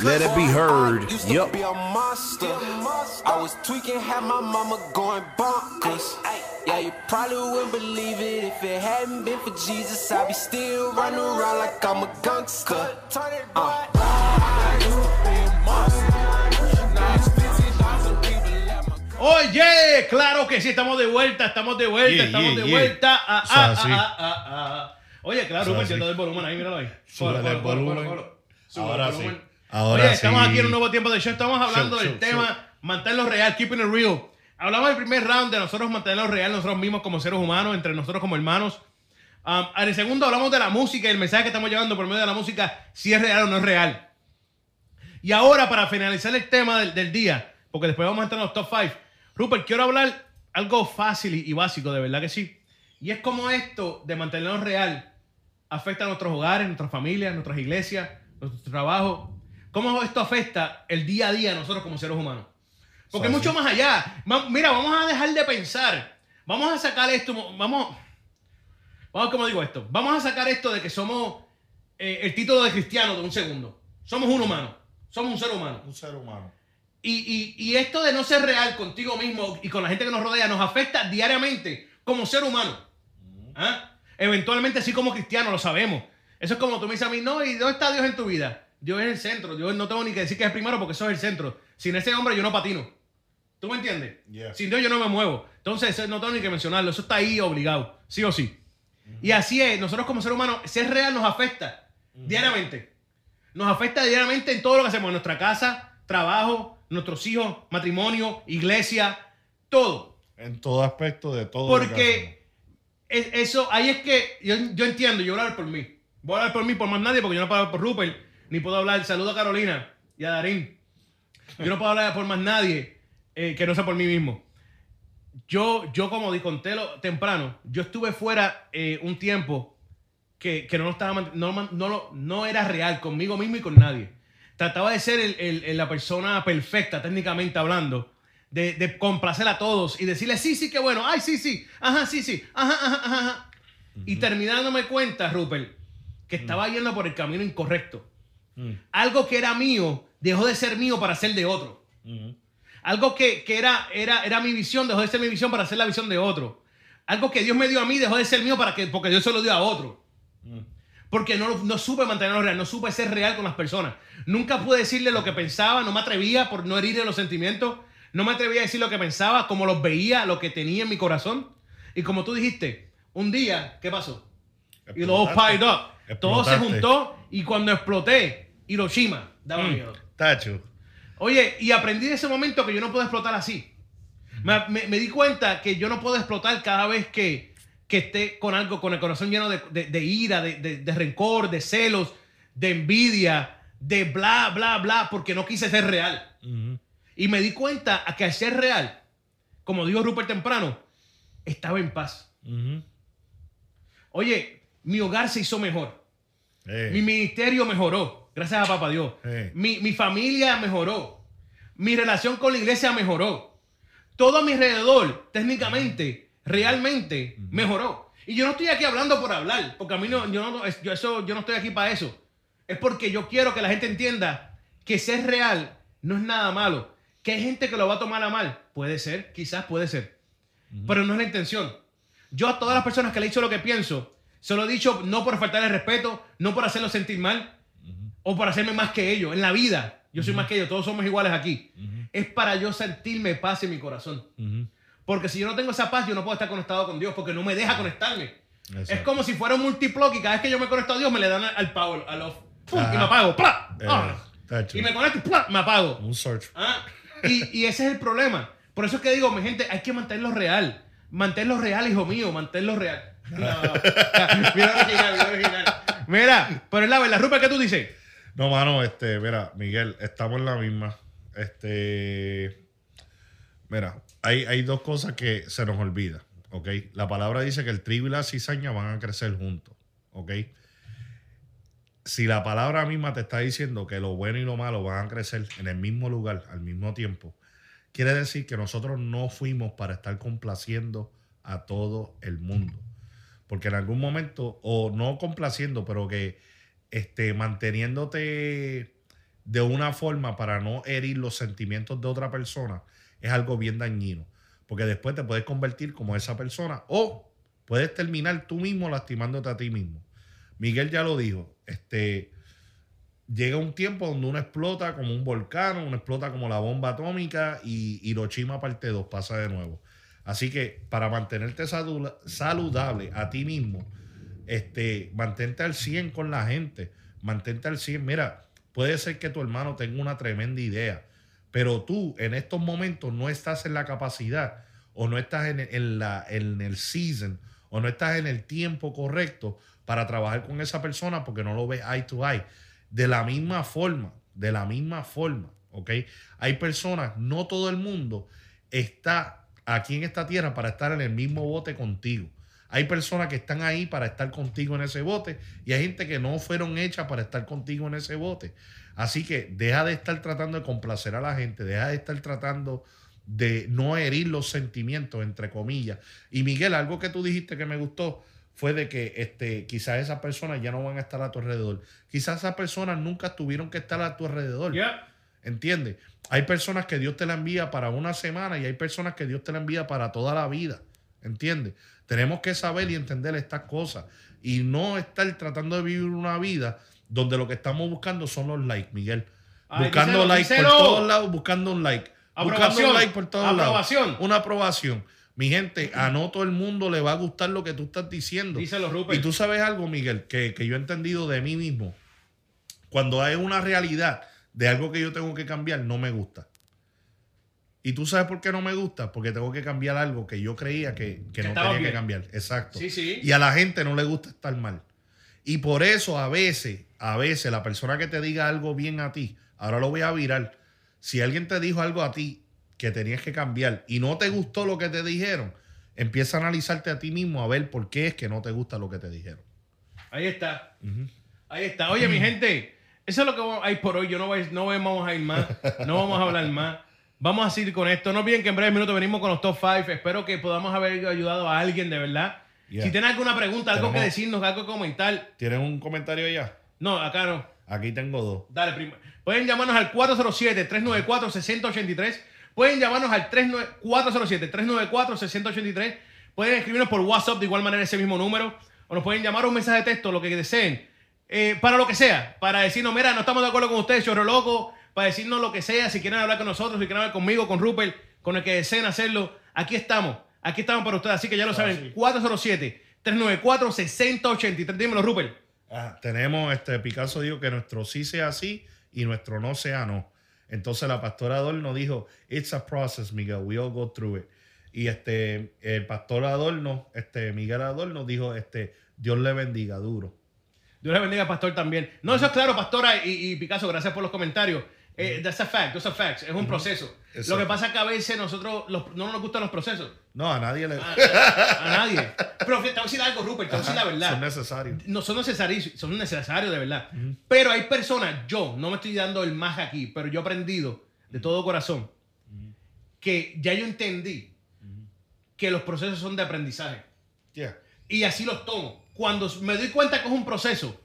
let it be heard. Yup. be a monster. I was tweaking, had my mama going bonkers. Yeah, you probably wouldn't believe it if it hadn't been for Jesus. I'd be still running around like I'm a gangster. Uh. Oye, claro que sí, estamos de vuelta, estamos de vuelta, Yeah, estamos yeah, de yeah. vuelta. Ah, ah, ah, ah, ah. Oye, claro, Rupert, el volumen ahí, míralo ahí. El volumen. Ahora sí. Ahora Oye, estamos sí. aquí en un nuevo tiempo de show. Estamos hablando Show, del show, tema mantenerlo real, keeping it real. Hablamos del primer round de nosotros mantenerlo real, nosotros mismos como seres humanos, entre nosotros como hermanos. Um, en el segundo hablamos de la música y el mensaje que estamos llevando por medio de la música, si es real o no es real. Y ahora, para finalizar el tema del, del día, porque después vamos a entrar en los top 5, Rupert, quiero hablar algo fácil y, y básico, de verdad que sí. Y es como esto de mantenerlo real afecta a nuestros hogares, nuestras familias, nuestras iglesias, nuestro trabajo. ¿Cómo esto afecta el día a día a nosotros como seres humanos? Porque es mucho más allá. Mira, vamos a dejar de pensar. Vamos a sacar esto. Vamos. Vamos, ¿cómo digo esto? Vamos a sacar esto de que somos eh, el título de cristiano de un segundo. Somos un humano. Somos un ser humano. Un ser humano. Y, y- y esto de no ser real contigo mismo y con la gente que nos rodea nos afecta diariamente como ser humano. ¿Ah? Eventualmente sí como cristiano, lo sabemos. Eso es como tú me dices a mí, no, ¿y dónde está Dios en tu vida? Dios es el centro. Dios no tengo ni que decir que es el primero porque eso es el centro. Sin ese hombre yo no patino. ¿Tú me entiendes? Yeah. Sin Dios yo no me muevo. Entonces no tengo ni que mencionarlo. Eso está ahí obligado. Sí o sí. Y así es. Nosotros como ser humanos, ser real nos afecta diariamente. Nos afecta diariamente en todo lo que hacemos. En nuestra casa, trabajo, nuestros hijos, matrimonio, iglesia, todo. En todo aspecto de todo. lo que Porque es- eso, ahí es que yo, yo entiendo, yo voy a hablar por mí. Voy a hablar por mí, por más nadie, porque yo no puedo hablar por Rupert, ni puedo hablar, saludo a Carolina y a Darín. Yo no puedo hablar por más nadie eh, que no sea por mí mismo. Yo, yo como conté lo- temprano, yo estuve fuera eh, un tiempo que, que no, lo estaba, no, no, lo- no era real conmigo mismo y con nadie. Trataba de ser el- el- el- la persona perfecta, técnicamente hablando, de, de complacer a todos y decirle, sí, sí, qué bueno, ay, sí, sí, ajá, sí, sí, ajá, ajá, ajá. ajá". Y terminándome cuenta, Rupert, que estaba yendo por el camino incorrecto. Mm. Algo que era mío dejó de ser mío para ser de otro. Ujú. Algo que, que era, era, era mi visión dejó de ser mi visión para ser la visión de otro. Algo que Dios me dio a mí dejó de ser mío para que, porque Dios se lo dio a otro. Porque no, no supe mantenerlo real, no supe ser real con las personas. Nunca pude decirle lo que pensaba, no me atrevía por no herirle los sentimientos. No me atrevía a decir lo que pensaba, como los veía, lo que tenía en mi corazón. Y como tú dijiste, un día, ¿qué pasó? Y luego Explotaste. piled up. Todo se Explotaste. juntó y cuando exploté, Hiroshima, daba Mm. miedo. Tacho. Oye, y aprendí de ese momento que yo no puedo explotar así. Me, me- me di cuenta que yo no puedo explotar cada vez que, que esté con algo, con el corazón lleno de, de- de ira, de, de- rencor, de celos, de envidia, de bla, bla, bla, porque no quise ser real. Y me di cuenta a que al ser real, como dijo Rupert temprano, estaba en paz. Oye, mi hogar se hizo mejor. Eh, Mi ministerio mejoró, gracias a Papá Dios. Sí. Mi, mi familia mejoró. Mi relación con la iglesia mejoró. Todo a mi alrededor, técnicamente, realmente, mejoró. Y yo no estoy aquí hablando por hablar, porque a mí no, yo no, yo, eso, yo no estoy aquí para eso. Es porque yo quiero que la gente entienda que ser real no es nada malo. Que hay gente que lo va a tomar a mal. Puede ser, quizás puede ser. Pero no es la intención. Yo a todas las personas que le he dicho lo que pienso, se lo he dicho no por faltarle respeto, no por hacerlo sentir mal, o por hacerme más que ellos. En la vida, yo soy más que ellos, todos somos iguales aquí. Es para yo sentirme paz en mi corazón. ujú. Porque si yo no tengo esa paz, yo no puedo estar conectado con Dios, porque no me deja conectarme. Exacto. Es como si fuera un multiplock y cada vez que yo me conecto a Dios me le dan al, power, al off. ¡Pum! y me apago. ¡Pla! Eh, ¡Ah! Y me conecto y ¡pla! me apago. Un search. Ah, y, y ese es el problema. Por eso es que digo, mi gente, hay que mantenerlo real. Mantenerlo real, hijo mío, mantenerlo real. No. [LAUGHS] mira original, mira original. Mira, pero es la verdad. Rupert, ¿qué tú dices? No, mano, este, mira, Miguel, estamos en la misma. Este. Mira, hay, hay dos cosas que se nos olvida, ¿ok? La palabra dice que el trigo y la cizaña van a crecer juntos, ¿ok? Si la palabra misma te está diciendo que lo bueno y lo malo van a crecer en el mismo lugar, al mismo tiempo, quiere decir que nosotros no fuimos para estar complaciendo a todo el mundo. Porque en algún momento, o no complaciendo, pero que este, manteniéndote de una forma para no herir los sentimientos de otra persona es algo bien dañino. Porque después te puedes convertir como esa persona o puedes terminar tú mismo lastimándote a ti mismo. Miguel ya lo dijo, este, llega un tiempo donde uno explota como un volcán, uno explota como la bomba atómica y Hiroshima parte 2 pasa de nuevo. Así que para mantenerte saludable a ti mismo, este, mantente al 100 con la gente, mantente al 100. Mira, puede ser que tu hermano tenga una tremenda idea, pero tú en estos momentos no estás en la capacidad o no estás en, en la, en el season o no estás en el tiempo correcto para trabajar con esa persona porque no lo ves eye to eye. De la misma forma, de la misma forma, ¿ok? Hay personas, no todo el mundo está aquí en esta tierra para estar en el mismo bote contigo. Hay personas que están ahí para estar contigo en ese bote y hay gente que no fueron hechas para estar contigo en ese bote. Así que deja de estar tratando de complacer a la gente, deja de estar tratando de no herir los sentimientos, entre comillas. Y Miguel, algo que tú dijiste que me gustó fue de que este, quizás esas personas ya no van a estar a tu alrededor. Quizás esas personas nunca tuvieron que estar a tu alrededor. Ya. ¿Entiendes? Hay personas que Dios te la envía para una semana y hay personas que Dios te la envía para toda la vida. ¿Entiendes? Tenemos que saber y entender estas cosas y no estar tratando de vivir una vida donde lo que estamos buscando son los likes, Miguel. Ay, buscando díselo, likes díselo. por todos lados, buscando un like. Buscando un like por todos Aprobación. lados. Una aprobación. Mi gente, a no todo el mundo le va a gustar lo que tú estás diciendo. Díselo, Rupert. Y tú sabes algo, Miguel, que, que yo he entendido de mí mismo. Cuando hay una realidad de algo que yo tengo que cambiar, no me gusta. Y tú sabes por qué no me gusta, porque tengo que cambiar algo que yo creía que, que no tenía bien. que cambiar. Exacto. Sí, sí. Y a la gente no le gusta estar mal. Y por eso a veces, a veces la persona que te diga algo bien a ti, ahora lo voy a virar. Si alguien te dijo algo a ti que tenías que cambiar y no te gustó lo que te dijeron, empieza a analizarte a ti mismo a ver por qué es que no te gusta lo que te dijeron. Ahí está. Ahí está. Oye, mi [CLEARS THROAT] gente, eso es lo que vamos- hay por hoy. Yo no, voy, no vamos a ir más. No vamos a hablar más. Vamos a seguir con esto. No olviden que en breves minutos venimos con los top 5. Espero que podamos haber ayudado a alguien de verdad. Yeah. Si tienen alguna pregunta, algo que decirnos, algo que comentar. ¿Tienes un comentario ya? No, acá no. Aquí tengo dos. Dale, primo. Pueden llamarnos al 407-394-6083. Pueden llamarnos al 39 407-394-6083. Pueden escribirnos por WhatsApp de igual manera ese mismo número. O nos pueden llamar un mensaje de texto, lo que deseen. Eh, para lo que sea. Para decirnos, mira, no estamos de acuerdo con ustedes, chorro loco. Para decirnos lo que sea. Si quieren hablar con nosotros, si quieren hablar conmigo, con Rupert, con el que deseen hacerlo. Aquí estamos. Aquí estamos para ustedes. Así que ya lo saben. 407-394-6083. Dímelo, Rupert. Ah, tenemos, este Picasso dijo que nuestro sí sea sí y nuestro no sea no. Entonces la pastora Adorno dijo, it's a process, Miguel, we all go through it. Y este, el pastor Adorno, este, Miguel Adorno dijo, este, Dios le bendiga duro. Dios le bendiga, pastor, también. No, eso es claro, pastora y, y Picasso, gracias por los comentarios. Eh, that's a fact, that's a fact. Es un proceso. Exacto. Lo que pasa es que a veces nosotros los- no nos gustan los procesos. No, a nadie le... A, a nadie. [LAUGHS] Pero te voy a decir algo, Rupert, te voy a decir la verdad. Son necesarios. no son necesarios, son necesarios de verdad. Pero hay personas, yo no me estoy dando el más aquí, pero yo he aprendido de todo corazón que ya yo entendí que los procesos son de aprendizaje. Yeah. Y así los tomo. Cuando me doy cuenta que es un proceso,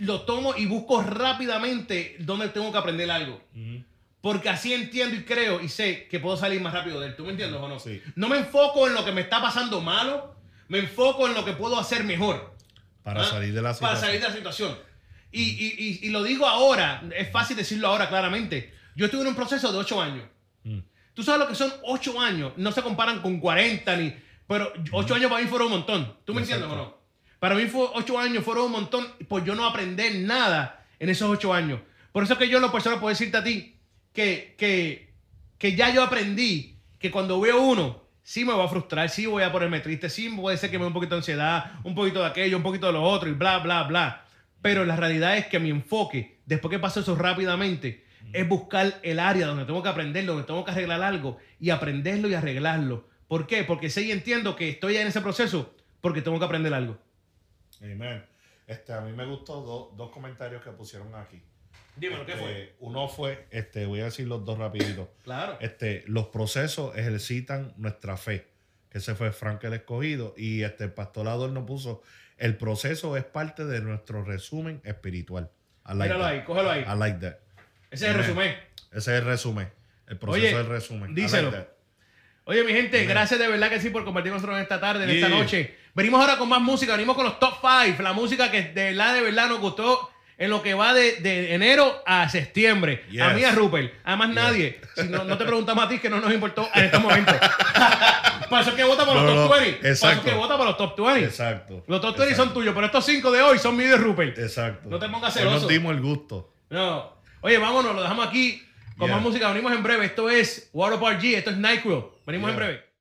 lo tomo y busco rápidamente dónde tengo que aprender algo. Porque así entiendo y creo y sé que puedo salir más rápido de él. ¿Tú me entiendes o no? Sí. No me enfoco en lo que me está pasando malo, me enfoco en lo que puedo hacer mejor. Para ¿Ah? salir de la Para situación. salir de la situación. Y, y- y- y lo digo ahora, es fácil decirlo ahora claramente. Yo estuve en un proceso de 8 años. Mm. Tú sabes lo que son 8 años. No se comparan con 40 ni... Pero 8 años para mí fueron un montón. ¿Tú me entiendes o no? Para mí fue 8 años fueron un montón por yo no aprender nada en esos 8 años. Por eso es que yo lo personal puedo decirte a ti que, que, que ya yo aprendí que cuando veo uno, sí me va a frustrar, sí voy a ponerme triste, sí puede ser que me dé un poquito de ansiedad, un poquito de aquello, un poquito de lo otro y bla, bla, bla. Pero la realidad es que mi enfoque, después que paso eso rápidamente, es buscar el área donde tengo que aprender, donde tengo que arreglar algo y aprenderlo y arreglarlo. ¿Por qué? Porque sé y entiendo que estoy en ese proceso porque tengo que aprender algo. Amen. Este, a mí me gustó do- dos comentarios que pusieron aquí. Dímelo, ¿qué Este, fue? Uno fue, este, voy a decir los dos rapiditos. [COUGHS] Claro. Este, los procesos ejercitan nuestra fe. Que ese fue Frank el escogido. Y este el pastor Adorno puso, el proceso es parte de nuestro resumen espiritual. Like Míralo that. ahí, cógelo ahí. I like that. Ese es el resumen. Ese es el resumen. El proceso Oye, es el resumen. Like díselo. Oye, mi gente, gracias de verdad que sí por compartir con nosotros en esta tarde, en esta noche. Venimos ahora con más música, venimos con los top 5, la música que de verdad, de verdad nos gustó en lo que va de, de enero a septiembre. Yes. A mí, a Rupert, a más nadie. Si no, no te preguntamos a ti, que no nos importó en este momento. [LAUGHS] Para eso es que vota por los No, top no, 20. Para eso es exacto. que vota por los top 20. Exacto. Los top 20 son tuyos, pero estos 5 de hoy son míos de Rupert. Exacto. No te pongas Hoy nos celoso. dimos el gusto. No. Oye, vámonos, lo dejamos aquí con Yeah. más música. Venimos en breve. Esto es Water Park G, esto es NyQuil. Venimos en breve.